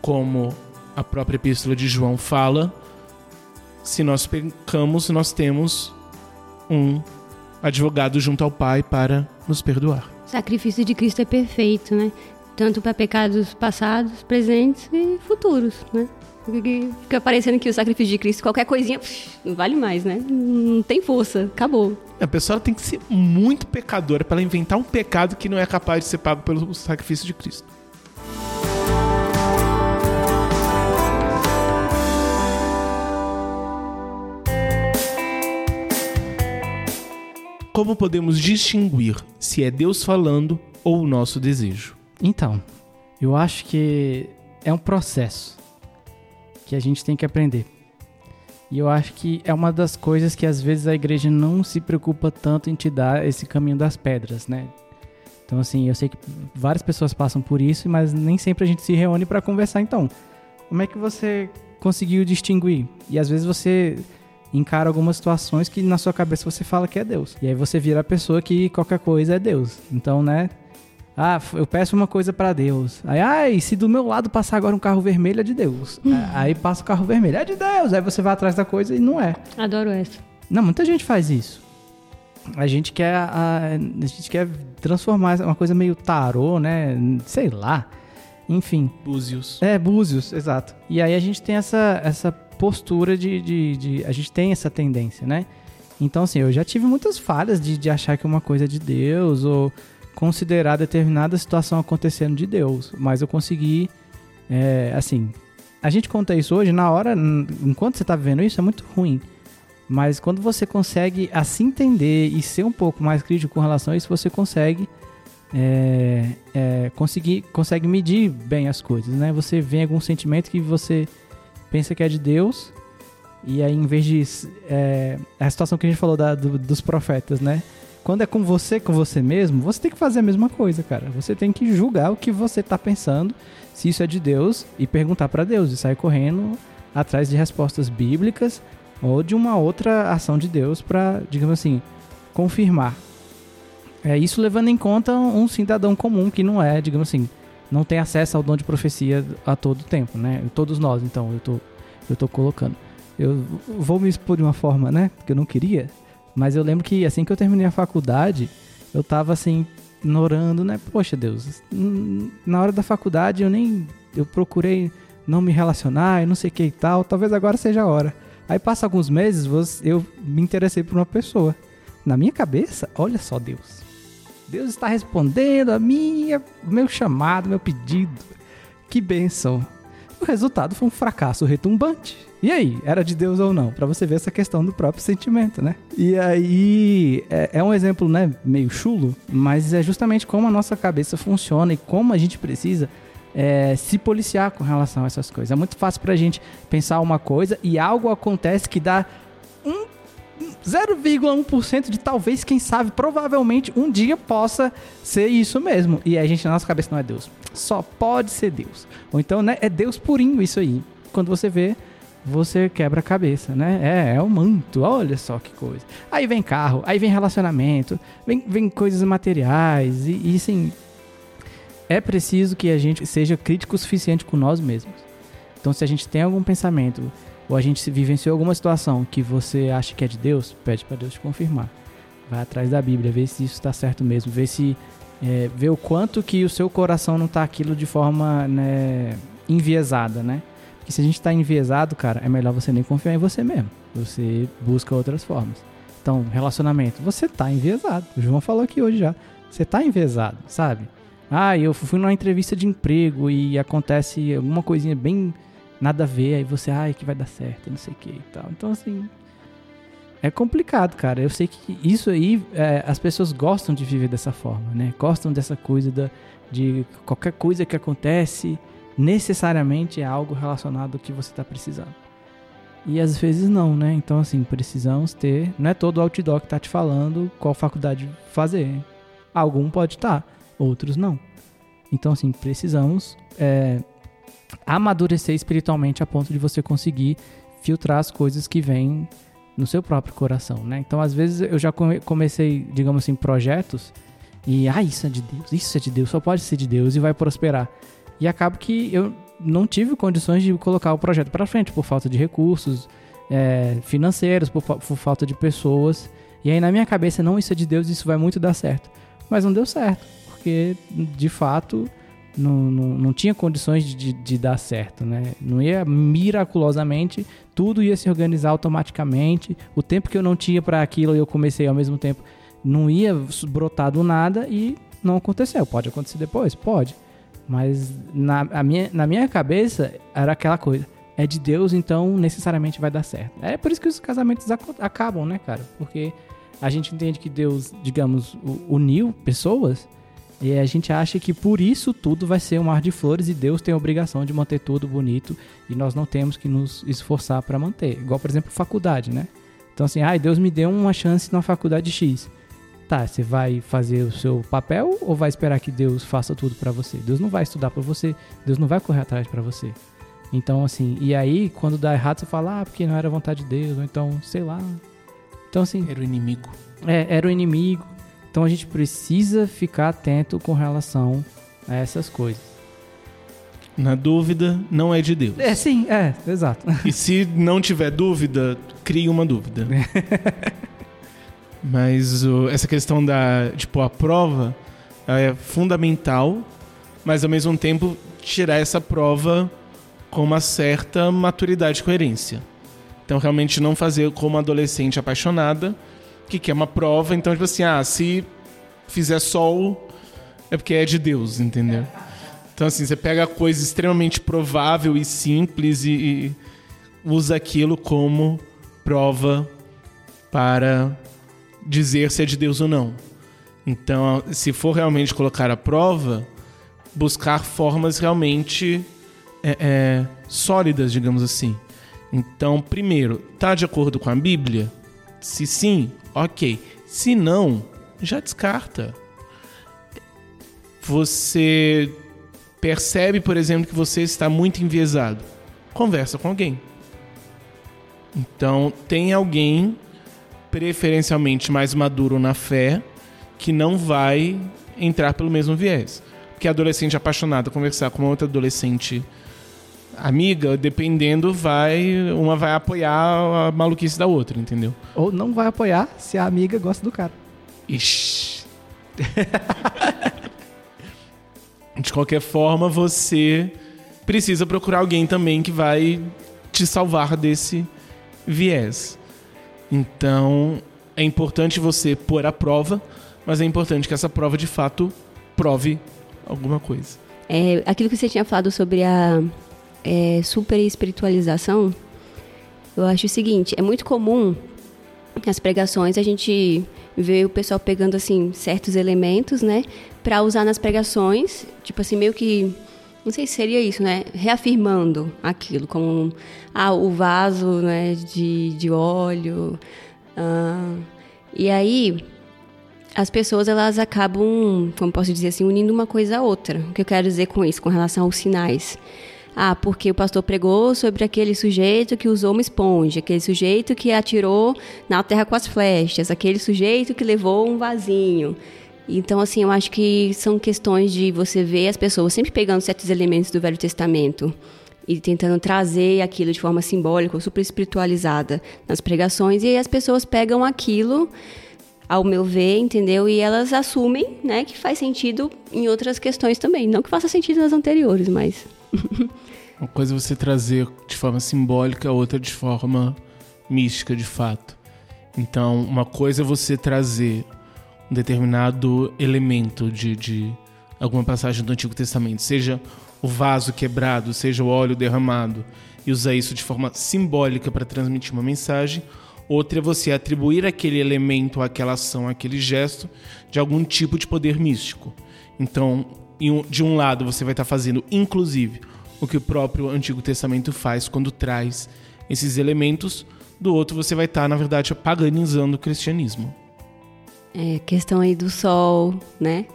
como a própria epístola de João fala, se nós pecamos, nós temos um advogado junto ao Pai para nos perdoar. Sacrifício de Cristo é perfeito, né? Tanto para pecados passados, presentes e futuros, né? Fica parecendo que o sacrifício de Cristo, qualquer coisinha, não vale mais, né? Não tem força, acabou. A pessoa tem que ser muito pecadora para inventar um pecado que não é capaz de ser pago pelo sacrifício de Cristo. Como podemos distinguir se é Deus falando ou o nosso desejo? Então, eu acho que é um processo que a gente tem que aprender. E eu acho que é uma das coisas que às vezes a igreja não se preocupa tanto em te dar esse caminho das pedras, né? Então, assim, eu sei que várias pessoas passam por isso, mas nem sempre a gente se reúne para conversar. Então, como é que você conseguiu distinguir? E às vezes você encara algumas situações que na sua cabeça você fala que é Deus. E aí você vira a pessoa que qualquer coisa é Deus. Então, né? Ah, eu peço uma coisa para Deus. Aí, ai, se do meu lado passar agora um carro vermelho é de Deus. Aí passa o carro vermelho, é de Deus. Aí você vai atrás da coisa e não é. Adoro essa. Não, muita gente faz isso. A gente quer a, a gente quer transformar uma coisa meio tarô, né? Sei lá. Enfim. Búzios. É, búzios, exato. E aí a gente tem essa, essa postura de, de, de, A gente tem essa tendência, né? Então, assim, eu já tive muitas falhas de, de achar que uma coisa é de Deus ou considerar determinada situação acontecendo de Deus. Mas eu consegui, é, assim. A gente conta isso hoje, na hora, enquanto você está vivendo isso, é muito ruim. Mas quando você consegue assim entender e ser um pouco mais crítico com relação a isso, você consegue é, é, conseguir, consegue medir bem as coisas, né? Você vê algum sentimento que você pensa que é de Deus, e aí em vez de. É, a situação que a gente falou da, do, dos profetas, né? Quando é com você, com você mesmo, você tem que fazer a mesma coisa, cara. Você tem que julgar o que você tá pensando, se isso é de Deus, e perguntar para Deus, e sair correndo atrás de respostas bíblicas ou de uma outra ação de Deus para, digamos assim, confirmar. É isso levando em conta um cidadão comum que não é, digamos assim, não tem acesso ao dom de profecia a todo tempo, né? Todos nós, então, eu tô, eu tô colocando. Eu vou me expor de uma forma, né? Que eu não queria. Mas eu lembro que assim que eu terminei a faculdade, eu tava assim, orando, né? Poxa Deus, na hora da faculdade eu nem. Eu procurei não me relacionar e não sei o que e tal. Talvez agora seja a hora. Aí passa alguns meses, eu me interessei por uma pessoa. Na minha cabeça, olha só Deus. Deus está respondendo a minha, meu chamado, meu pedido. Que bênção. O resultado foi um fracasso retumbante. E aí, era de Deus ou não? Para você ver essa questão do próprio sentimento, né? E aí, é, é, um exemplo, né, meio chulo, mas é justamente como a nossa cabeça funciona e como a gente precisa é, se policiar com relação a essas coisas. É muito fácil pra gente pensar uma coisa e algo acontece que dá um 0,1% de talvez, quem sabe, provavelmente um dia possa ser isso mesmo. E a gente na nossa cabeça não é Deus. Só pode ser Deus. Ou então, né, é Deus purinho isso aí. Quando você vê, você quebra a cabeça, né? É, é o manto, olha só que coisa. Aí vem carro, aí vem relacionamento, vem, vem coisas materiais, e, e assim, é preciso que a gente seja crítico o suficiente com nós mesmos. Então, se a gente tem algum pensamento ou a gente vivenciou alguma situação que você acha que é de Deus, pede para Deus te confirmar. Vai atrás da Bíblia, vê se isso está certo mesmo, vê se é, vê o quanto que o seu coração não está aquilo de forma né, enviesada, né? Porque se a gente está enviesado, cara, é melhor você nem confiar em você mesmo. Você busca outras formas. Então, relacionamento, você está enviesado. O João falou aqui hoje já. Você tá envezado, sabe? Ah, eu fui numa entrevista de emprego e acontece alguma coisinha bem nada a ver, aí você, ai, que vai dar certo, não sei o que e tal. Então, assim, é complicado, cara. Eu sei que isso aí, é, as pessoas gostam de viver dessa forma, né? Gostam dessa coisa da, de qualquer coisa que acontece, necessariamente é algo relacionado ao que você está precisando. E às vezes não, né? Então, assim, precisamos ter. Não é todo outdoor que tá te falando qual faculdade fazer. Algum pode estar, tá, outros não. Então, assim, precisamos é, amadurecer espiritualmente a ponto de você conseguir filtrar as coisas que vêm no seu próprio coração, né? Então, às vezes eu já comecei, digamos assim, projetos e, ah, isso é de Deus, isso é de Deus, só pode ser de Deus e vai prosperar. E acaba que eu não tive condições de colocar o projeto para frente por falta de recursos é, financeiros, por, por falta de pessoas. E aí na minha cabeça, não, isso é de Deus, isso vai muito dar certo. Mas não deu certo, porque de fato não, não, não tinha condições de, de, dar certo, né? Não ia miraculosamente, tudo ia se organizar automaticamente. O tempo que eu não tinha para aquilo eu comecei ao mesmo tempo, não ia brotar do nada e não aconteceu. Pode acontecer depois? Pode. Mas na, minha, na minha cabeça era aquela coisa. É de Deus, então necessariamente vai dar certo. É por isso que os casamentos acabam, né, cara? Porque a gente entende que Deus, digamos, uniu pessoas e a gente acha que por isso tudo vai ser um mar de flores e Deus tem a obrigação de manter tudo bonito e nós não temos que nos esforçar para manter. Igual, por exemplo, faculdade, né? Então, assim, ah, Deus me deu uma chance na faculdade X. Tá, você vai fazer o seu papel ou vai esperar que Deus faça tudo para você? Deus não vai estudar para você, Deus não vai correr atrás para você. Então, assim, e aí, quando dá errado, você fala, ah, porque não era vontade de Deus, ou então, sei lá. Então, assim. Era o inimigo. É, era o inimigo. Então a gente precisa ficar atento com relação a essas coisas. Na dúvida, não é de Deus. É, sim, é, exato. E se não tiver dúvida, crie uma dúvida. Mas o, essa questão da, tipo, a prova é fundamental, mas ao mesmo tempo tirar essa prova com uma certa maturidade e coerência. Então, realmente não fazer como adolescente apaixonada, que quer uma prova, então, tipo assim, ah, se fizer sol, é porque é de Deus, entendeu? Então, assim, você pega a coisa extremamente provável e simples e, e usa aquilo como prova para dizer se é de Deus ou não. Então, se for realmente colocar a prova, buscar formas realmente é, é, sólidas, digamos assim. Então, primeiro, tá de acordo com a Bíblia? Se sim, ok. Se não, já descarta. Você percebe, por exemplo, que você está muito enviesado. Conversa com alguém. Então, tem alguém preferencialmente mais maduro na fé, que não vai entrar pelo mesmo viés. Porque adolescente apaixonado conversar com uma outra adolescente amiga, dependendo, vai uma vai apoiar a maluquice da outra, entendeu? Ou não vai apoiar se a amiga gosta do cara. Ixi. De qualquer forma, você precisa procurar alguém também que vai te salvar desse viés. Então, é importante você pôr a prova, mas é importante que essa prova de fato prove alguma coisa. É, aquilo que você tinha falado sobre a é, super espiritualização, eu acho o seguinte: é muito comum nas pregações a gente ver o pessoal pegando assim certos elementos, né, para usar nas pregações, tipo assim meio que não sei se seria isso, né? Reafirmando aquilo, como ah, o vaso né, de, de óleo. Ah, e aí, as pessoas elas acabam, como posso dizer assim, unindo uma coisa a outra. O que eu quero dizer com isso, com relação aos sinais? Ah, porque o pastor pregou sobre aquele sujeito que usou uma esponja, aquele sujeito que atirou na terra com as flechas, aquele sujeito que levou um vasinho. Então, assim, eu acho que são questões de você ver as pessoas sempre pegando certos elementos do Velho Testamento e tentando trazer aquilo de forma simbólica, super espiritualizada nas pregações, e aí as pessoas pegam aquilo, ao meu ver, entendeu? E elas assumem, né, que faz sentido em outras questões também. Não que faça sentido nas anteriores, mas. Uma coisa é você trazer de forma simbólica, outra de forma mística, de fato. Então, uma coisa é você trazer um determinado elemento de, de alguma passagem do Antigo Testamento, seja o vaso quebrado, seja o óleo derramado, e usar isso de forma simbólica para transmitir uma mensagem. Outra é você atribuir aquele elemento, aquela ação, aquele gesto de algum tipo de poder místico. Então, de um lado, você vai estar fazendo, inclusive, o que o próprio Antigo Testamento faz quando traz esses elementos, do outro, você vai estar, na verdade, paganizando o cristianismo. É, questão aí do sol, né?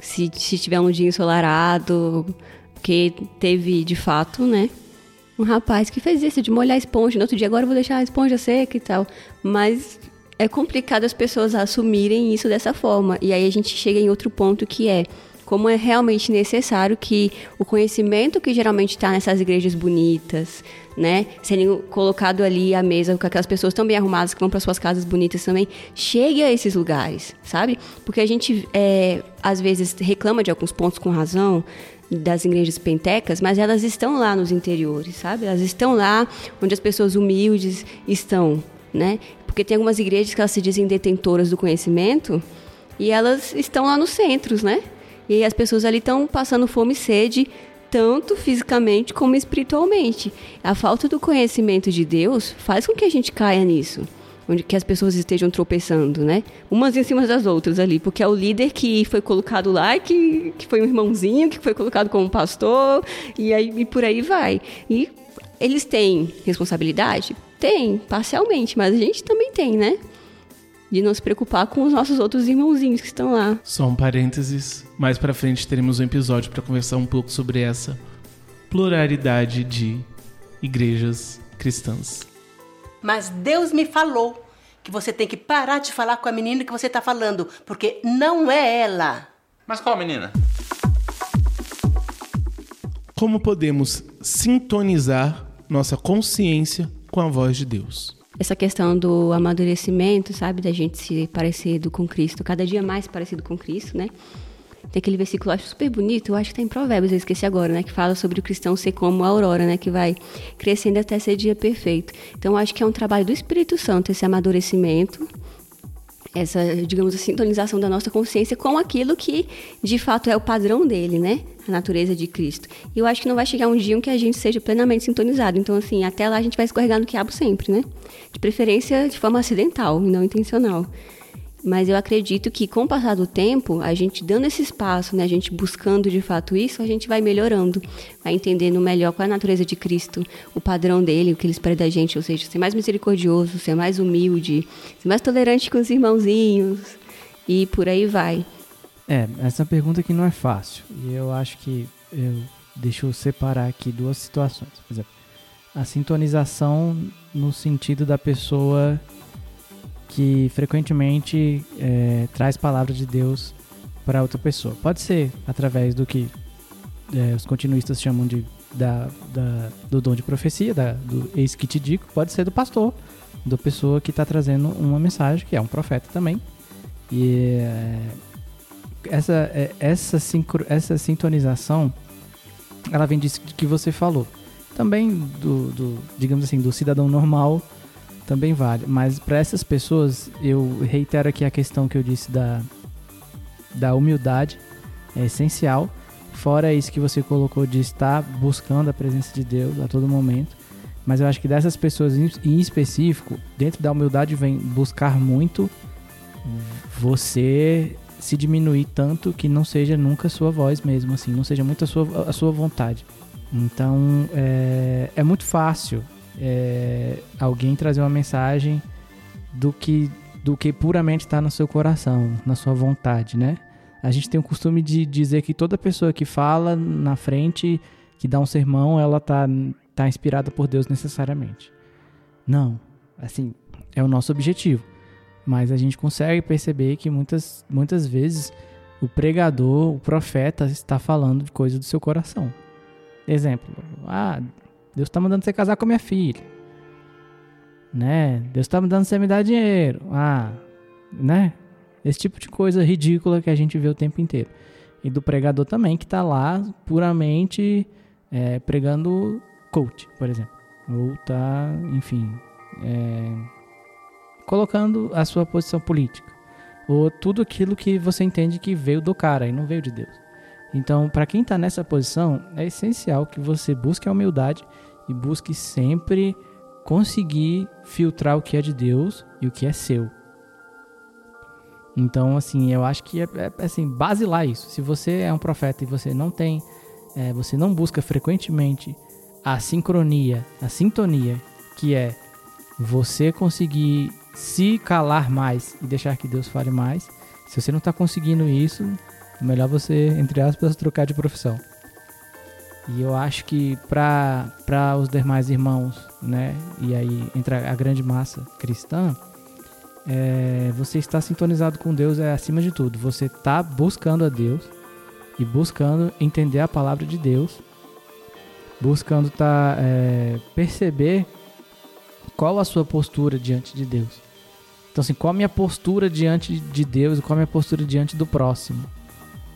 Se, se tiver um dia ensolarado, porque teve de fato, né? Um rapaz que fez isso de molhar a esponja, no outro dia agora eu vou deixar a esponja seca e tal. Mas é complicado as pessoas assumirem isso dessa forma. E aí a gente chega em outro ponto que é como é realmente necessário que o conhecimento que geralmente está nessas igrejas bonitas, né, sendo colocado ali à mesa com aquelas pessoas tão bem arrumadas que vão para suas casas bonitas também, chegue a esses lugares, sabe? Porque a gente é, às vezes reclama de alguns pontos com razão das igrejas pentecas, mas elas estão lá nos interiores, sabe? Elas estão lá onde as pessoas humildes estão, né? Porque tem algumas igrejas que elas se dizem detentoras do conhecimento e elas estão lá nos centros, né? E as pessoas ali estão passando fome e sede tanto fisicamente como espiritualmente. A falta do conhecimento de Deus faz com que a gente caia nisso. Onde que as pessoas estejam tropeçando, né? Umas em cima das outras ali, porque é o líder que foi colocado lá, que, que foi um irmãozinho, que foi colocado como pastor, e aí e por aí vai. E eles têm responsabilidade? Tem, parcialmente, mas a gente também tem, né? de não se preocupar com os nossos outros irmãozinhos que estão lá. Só um parênteses, mais para frente teremos um episódio para conversar um pouco sobre essa pluralidade de igrejas cristãs. Mas Deus me falou que você tem que parar de falar com a menina que você está falando, porque não é ela. Mas qual menina? Como podemos sintonizar nossa consciência com a voz de Deus? essa questão do amadurecimento, sabe? Da gente se parecido com Cristo, cada dia mais parecido com Cristo, né? Tem aquele versículo, eu acho super bonito, eu acho que está em Provérbios, eu esqueci agora, né? Que fala sobre o cristão ser como a aurora, né? Que vai crescendo até ser dia perfeito. Então, eu acho que é um trabalho do Espírito Santo esse amadurecimento, essa, digamos, a sintonização da nossa consciência com aquilo que de fato é o padrão dele, né? A natureza de Cristo. E eu acho que não vai chegar um dia em que a gente seja plenamente sintonizado. Então, assim, até lá a gente vai escorregar no quiabo sempre, né? De preferência de forma acidental e não intencional. Mas eu acredito que com o passar do tempo, a gente dando esse espaço, né, a gente buscando de fato isso, a gente vai melhorando, vai entendendo melhor qual é a natureza de Cristo, o padrão dele, o que ele espera da gente, ou seja, ser mais misericordioso, ser mais humilde, ser mais tolerante com os irmãozinhos e por aí vai. É, essa pergunta que não é fácil. E eu acho que eu deixa eu separar aqui duas situações. Por exemplo, a sintonização no sentido da pessoa que frequentemente é, traz palavras de Deus para outra pessoa. Pode ser através do que é, os continuistas chamam de da, da, do dom de profecia, da, do eis que te digo, pode ser do pastor, da pessoa que está trazendo uma mensagem, que é um profeta também. E é, essa, é, essa, sincro, essa sintonização, ela vem disso que você falou. Também do, do digamos assim, do cidadão normal também vale. Mas para essas pessoas, eu reitero aqui a questão que eu disse da, da humildade, é essencial. Fora isso que você colocou de estar buscando a presença de Deus a todo momento. Mas eu acho que dessas pessoas em específico, dentro da humildade vem buscar muito você se diminuir tanto que não seja nunca sua voz mesmo, assim, não seja muito a sua, a sua vontade. Então é, é muito fácil é, alguém trazer uma mensagem do que, do que puramente está no seu coração, na sua vontade, né? A gente tem o costume de dizer que toda pessoa que fala na frente, que dá um sermão, ela tá, tá inspirada por Deus necessariamente. Não, assim, é o nosso objetivo. Mas a gente consegue perceber que muitas, muitas vezes o pregador, o profeta, está falando de coisa do seu coração. Exemplo, ah, Deus está mandando você casar com a minha filha. Né? Deus está mandando você me dar dinheiro. Ah, né? Esse tipo de coisa ridícula que a gente vê o tempo inteiro. E do pregador também, que está lá puramente é, pregando coach, por exemplo. Ou tá, enfim, é, colocando a sua posição política. ou tudo aquilo que você entende que veio do cara e não veio de Deus. Então, para quem está nessa posição, é essencial que você busque a humildade e busque sempre conseguir filtrar o que é de Deus e o que é seu. Então, assim, eu acho que é, é assim, basilar isso. Se você é um profeta e você não tem, é, você não busca frequentemente a sincronia, a sintonia, que é você conseguir se calar mais e deixar que Deus fale mais. Se você não está conseguindo isso, é melhor você, entre aspas, trocar de profissão. E eu acho que para os demais irmãos, né, e aí entra a grande massa cristã, é, você está sintonizado com Deus é acima de tudo. Você está buscando a Deus e buscando entender a palavra de Deus, buscando tá, é, perceber qual a sua postura diante de Deus. Então, assim, qual a minha postura diante de Deus e qual a minha postura diante do próximo.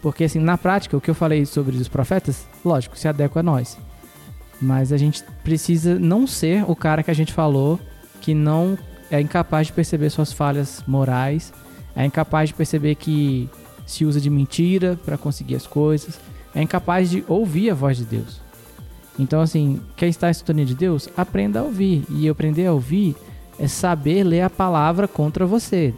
Porque, assim, na prática, o que eu falei sobre os profetas, lógico, se adequa a nós. Mas a gente precisa não ser o cara que a gente falou que não é incapaz de perceber suas falhas morais, é incapaz de perceber que se usa de mentira para conseguir as coisas, é incapaz de ouvir a voz de Deus. Então, assim, quem está em sintonia de Deus, aprenda a ouvir. E aprender a ouvir é saber ler a palavra contra você,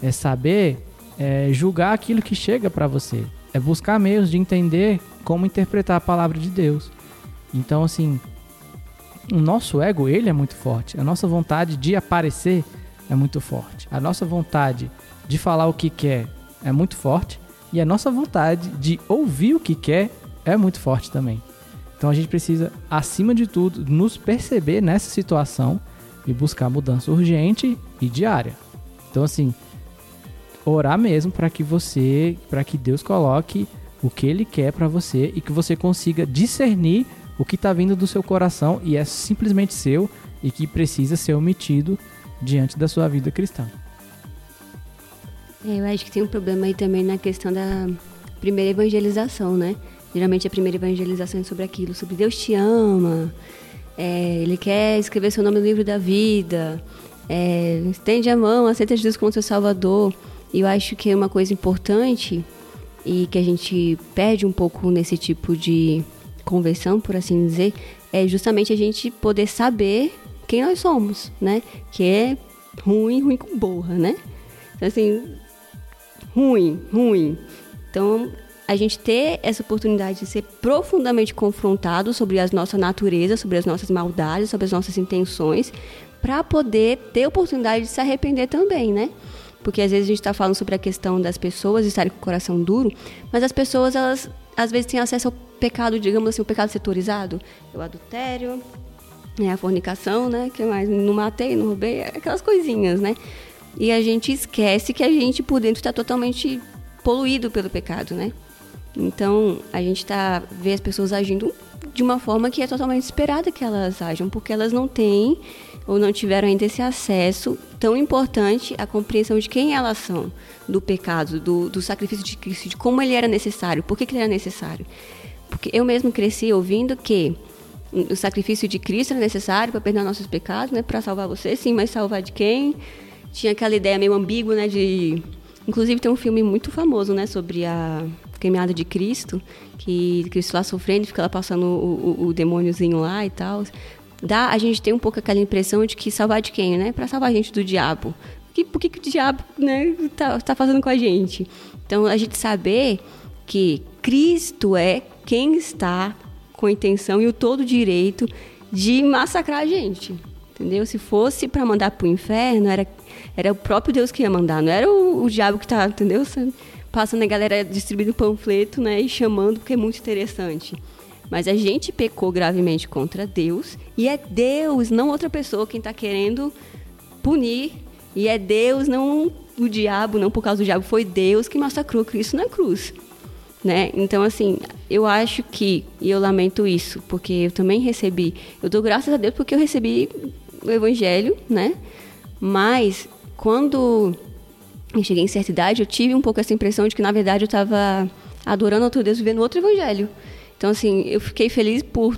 é saber é, julgar aquilo que chega para você, é buscar meios de entender como interpretar a palavra de Deus. Então, assim, o nosso ego, ele é muito forte. A nossa vontade de aparecer é muito forte. A nossa vontade de falar o que quer é muito forte. E a nossa vontade de ouvir o que quer é muito forte também. Então a gente precisa, acima de tudo, nos perceber nessa situação e buscar mudança urgente e diária. Então, assim, orar mesmo para que você, para que Deus coloque o que Ele quer para você e que você consiga discernir o que está vindo do seu coração e é simplesmente seu e que precisa ser omitido diante da sua vida cristã. É, eu acho que tem um problema aí também na questão da primeira evangelização, né? Geralmente a primeira evangelização é sobre aquilo, sobre Deus te ama, é, Ele quer escrever seu nome no livro da vida, é, estende a mão, aceita Jesus como seu Salvador. E eu acho que é uma coisa importante e que a gente perde um pouco nesse tipo de conversão, por assim dizer, é justamente a gente poder saber quem nós somos, né? Que é ruim, ruim com borra, né? Então, assim, ruim, ruim. Então, a gente ter essa oportunidade de ser profundamente confrontado sobre a nossa natureza, sobre as nossas maldades, sobre as nossas intenções, para poder ter oportunidade de se arrepender também, né? Porque às vezes a gente está falando sobre a questão das pessoas estarem com o coração duro, mas as pessoas, elas às vezes têm acesso ao pecado, digamos assim, o pecado setorizado. O adultério, é a fornicação, né? Que mais? Não matei, não roubei, aquelas coisinhas, né? E a gente esquece que a gente por dentro está totalmente poluído pelo pecado, né? Então a gente tá vê as pessoas agindo de uma forma que é totalmente esperada que elas ajam, porque elas não têm ou não tiveram ainda esse acesso tão importante à compreensão de quem elas são, do pecado, do, do sacrifício de Cristo, de como ele era necessário, por que, que ele era necessário. Porque eu mesmo cresci ouvindo que o sacrifício de Cristo era necessário para perdoar nossos pecados, né, para salvar você, sim, mas salvar de quem? Tinha aquela ideia meio ambígua, né, de inclusive tem um filme muito famoso, né, sobre a queimada de Cristo, que Cristo lá sofrendo, fica lá passando o, o, o demôniozinho lá e tal dá, a gente tem um pouco aquela impressão de que salvar de quem, né? Para salvar a gente do diabo. Que, por que, que o diabo né, tá, tá fazendo com a gente? Então, a gente saber que Cristo é quem está com a intenção e o todo direito de massacrar a gente. Entendeu? Se fosse para mandar para o inferno, era, era o próprio Deus que ia mandar, não era o, o diabo que tá, entendeu? Passando a galera distribuindo panfleto, né, e chamando, porque é muito interessante. Mas a gente pecou gravemente contra Deus e é Deus, não outra pessoa, quem está querendo punir. E é Deus, não o diabo, não por causa do diabo, foi Deus que massacrou Cristo na cruz. Né? Então, assim, eu acho que, e eu lamento isso, porque eu também recebi, eu dou graças a Deus porque eu recebi o Evangelho, né? Mas, quando eu cheguei em certa idade, eu tive um pouco essa impressão de que, na verdade, eu estava adorando outro Deus, vivendo outro Evangelho. Então, assim, eu fiquei feliz por,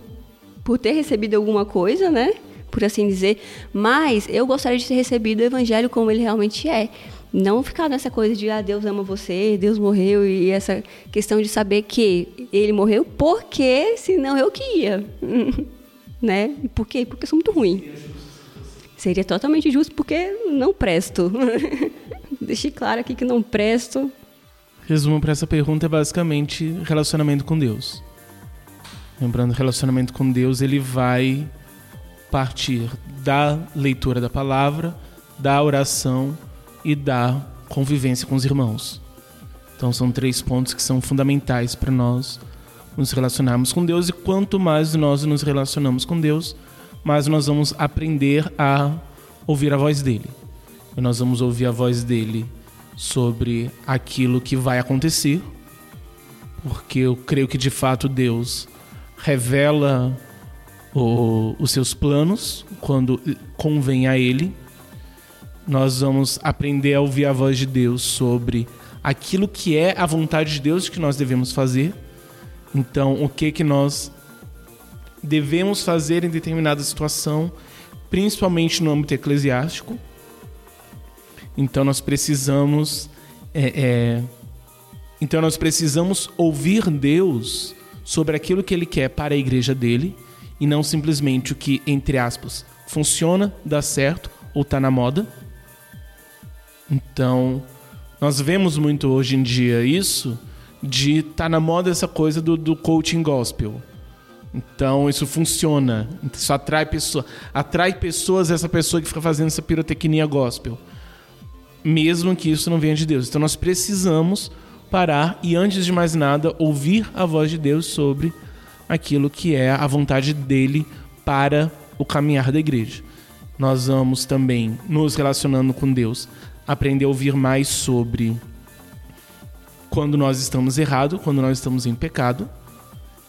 por ter recebido alguma coisa, né? Por assim dizer. Mas eu gostaria de ter recebido o evangelho como ele realmente é. Não ficar nessa coisa de, ah, Deus ama você, Deus morreu, e essa questão de saber que ele morreu porque senão eu que ia. né? Por quê? Porque eu sou muito ruim. Seria totalmente justo porque não presto. Deixei claro aqui que não presto. Resumo para essa pergunta é basicamente relacionamento com Deus. Lembrando, relacionamento com Deus, ele vai partir da leitura da palavra, da oração e da convivência com os irmãos. Então são três pontos que são fundamentais para nós nos relacionarmos com Deus e quanto mais nós nos relacionamos com Deus, mais nós vamos aprender a ouvir a voz dele. E nós vamos ouvir a voz dele sobre aquilo que vai acontecer, porque eu creio que de fato Deus revela o, os seus planos quando convém a ele. Nós vamos aprender a ouvir a voz de Deus sobre aquilo que é a vontade de Deus que nós devemos fazer. Então, o que que nós devemos fazer em determinada situação, principalmente no âmbito eclesiástico. Então, nós precisamos é, é, então nós precisamos ouvir Deus sobre aquilo que Ele quer para a igreja dele e não simplesmente o que, entre aspas, funciona, dá certo ou está na moda. Então, nós vemos muito hoje em dia isso de tá na moda essa coisa do, do coaching gospel. Então isso funciona, isso atrai pessoas, atrai pessoas essa pessoa que fica fazendo essa pirotecnia gospel, mesmo que isso não venha de Deus. Então nós precisamos parar e antes de mais nada ouvir a voz de Deus sobre aquilo que é a vontade dele para o caminhar da igreja. Nós vamos também nos relacionando com Deus, aprender a ouvir mais sobre quando nós estamos errados, quando nós estamos em pecado.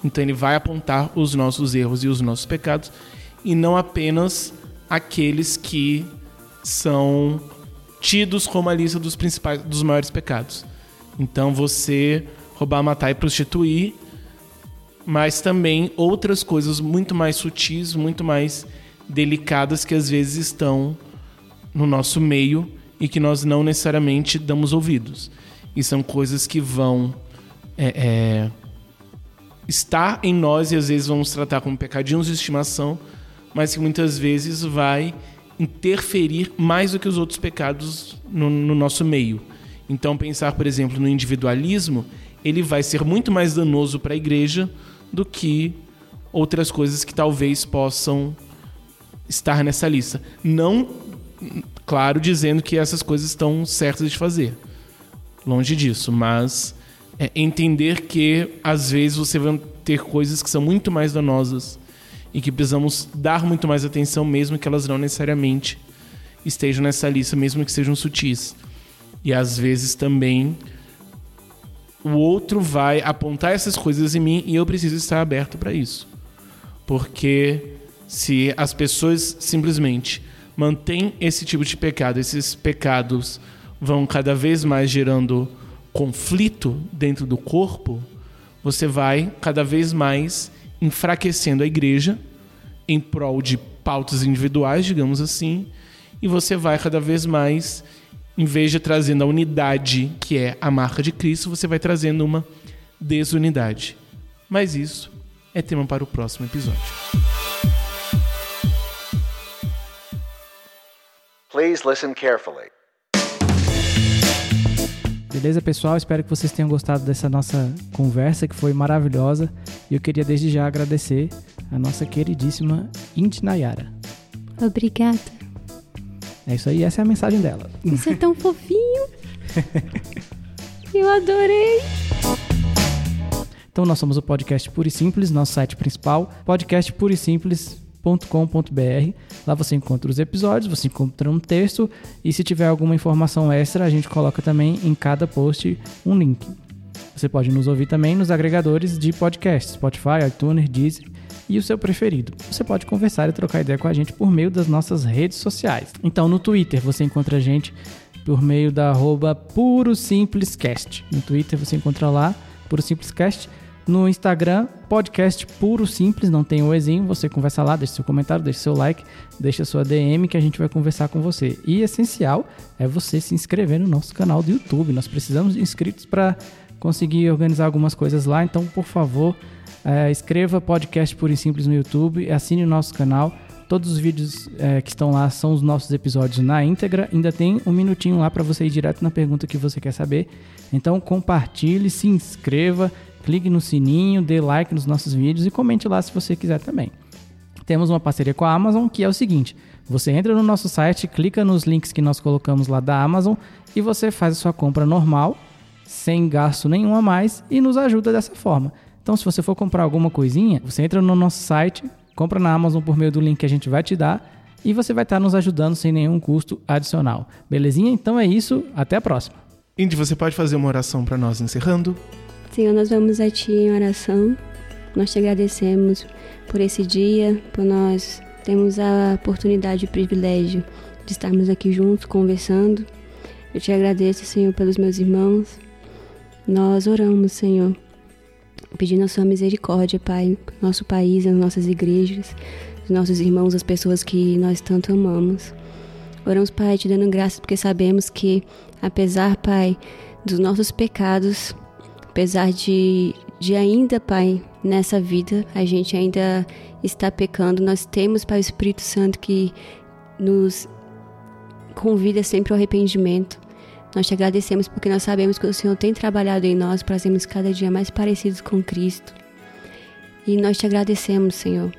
Então ele vai apontar os nossos erros e os nossos pecados e não apenas aqueles que são tidos como a lista dos principais dos maiores pecados. Então você roubar, matar e prostituir, mas também outras coisas muito mais sutis, muito mais delicadas que às vezes estão no nosso meio e que nós não necessariamente damos ouvidos. E são coisas que vão é, é, estar em nós e às vezes vamos tratar como pecadinhos de estimação, mas que muitas vezes vai interferir mais do que os outros pecados no, no nosso meio. Então, pensar, por exemplo, no individualismo, ele vai ser muito mais danoso para a igreja do que outras coisas que talvez possam estar nessa lista. Não, claro, dizendo que essas coisas estão certas de fazer longe disso, mas é entender que às vezes você vai ter coisas que são muito mais danosas e que precisamos dar muito mais atenção, mesmo que elas não necessariamente estejam nessa lista, mesmo que sejam sutis. E às vezes também o outro vai apontar essas coisas em mim e eu preciso estar aberto para isso. Porque se as pessoas simplesmente mantêm esse tipo de pecado, esses pecados vão cada vez mais gerando conflito dentro do corpo, você vai cada vez mais enfraquecendo a igreja em prol de pautas individuais, digamos assim, e você vai cada vez mais, em vez de trazendo a unidade que é a marca de Cristo, você vai trazendo uma desunidade. Mas isso é tema para o próximo episódio. Please listen carefully. Beleza, pessoal? Espero que vocês tenham gostado dessa nossa conversa, que foi maravilhosa. E eu queria desde já agradecer a nossa queridíssima Indy Nayara. Obrigada. É isso aí, essa é a mensagem dela. Você é tão fofinho. eu adorei. Então, nós somos o podcast Puro e Simples, nosso site principal, podcast Puro e Simples com.br Lá você encontra os episódios, você encontra um texto e se tiver alguma informação extra, a gente coloca também em cada post um link. Você pode nos ouvir também nos agregadores de podcast, Spotify, iTunes, Deezer e o seu preferido. Você pode conversar e trocar ideia com a gente por meio das nossas redes sociais. Então, no Twitter você encontra a gente por meio da arroba Puro Simplescast. No Twitter você encontra lá Puro Simplescast No Instagram, podcast puro simples, não tem o Ezinho. Você conversa lá, deixa seu comentário, deixa seu like, deixa sua DM que a gente vai conversar com você. E essencial é você se inscrever no nosso canal do YouTube. Nós precisamos de inscritos para conseguir organizar algumas coisas lá. Então, por favor, é, escreva podcast puro e simples no YouTube, assine o nosso canal. Todos os vídeos é, que estão lá são os nossos episódios na íntegra. Ainda tem um minutinho lá para você ir direto na pergunta que você quer saber. Então compartilhe, se inscreva, clique no sininho, dê like nos nossos vídeos e comente lá se você quiser também. Temos uma parceria com a Amazon que é o seguinte: você entra no nosso site, clica nos links que nós colocamos lá da Amazon e você faz a sua compra normal, sem gasto nenhum a mais e nos ajuda dessa forma. Então, se você for comprar alguma coisinha, você entra no nosso site, compra na Amazon por meio do link que a gente vai te dar e você vai estar nos ajudando sem nenhum custo adicional. Belezinha? Então é isso, até a próxima. Indy, você pode fazer uma oração para nós encerrando? Senhor, nós vamos a Ti em oração. Nós te agradecemos por esse dia, por nós termos a oportunidade e o privilégio de estarmos aqui juntos conversando. Eu te agradeço, Senhor, pelos meus irmãos. Nós oramos, Senhor, pedindo a sua misericórdia, Pai, nosso país, as nossas igrejas, os nossos irmãos, as pessoas que nós tanto amamos. Oramos, Pai, te dando graças porque sabemos que, apesar, Pai, dos nossos pecados, apesar de, de ainda, Pai, nessa vida, a gente ainda está pecando, nós temos, Pai, o Espírito Santo que nos convida sempre ao arrependimento. Nós te agradecemos porque nós sabemos que o Senhor tem trabalhado em nós para sermos cada dia mais parecidos com Cristo. E nós te agradecemos, Senhor,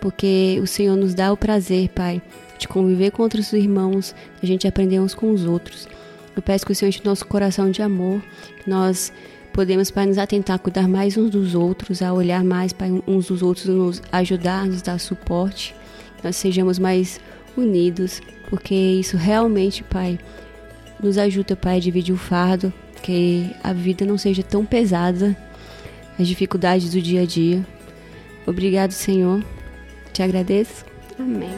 porque o Senhor nos dá o prazer, Pai, de conviver com outros irmãos, a gente aprender uns com os outros. Eu peço que o Senhor enche nosso coração de amor, que nós podemos, Pai, nos atentar a cuidar mais uns dos outros, a olhar mais, Pai, uns dos outros, nos ajudar, nos dar suporte, nós sejamos mais unidos, porque isso realmente, Pai, nos ajuda, Pai, a dividir o fardo, que a vida não seja tão pesada, as dificuldades do dia a dia. Obrigado, Senhor. Te agradeço. Amém.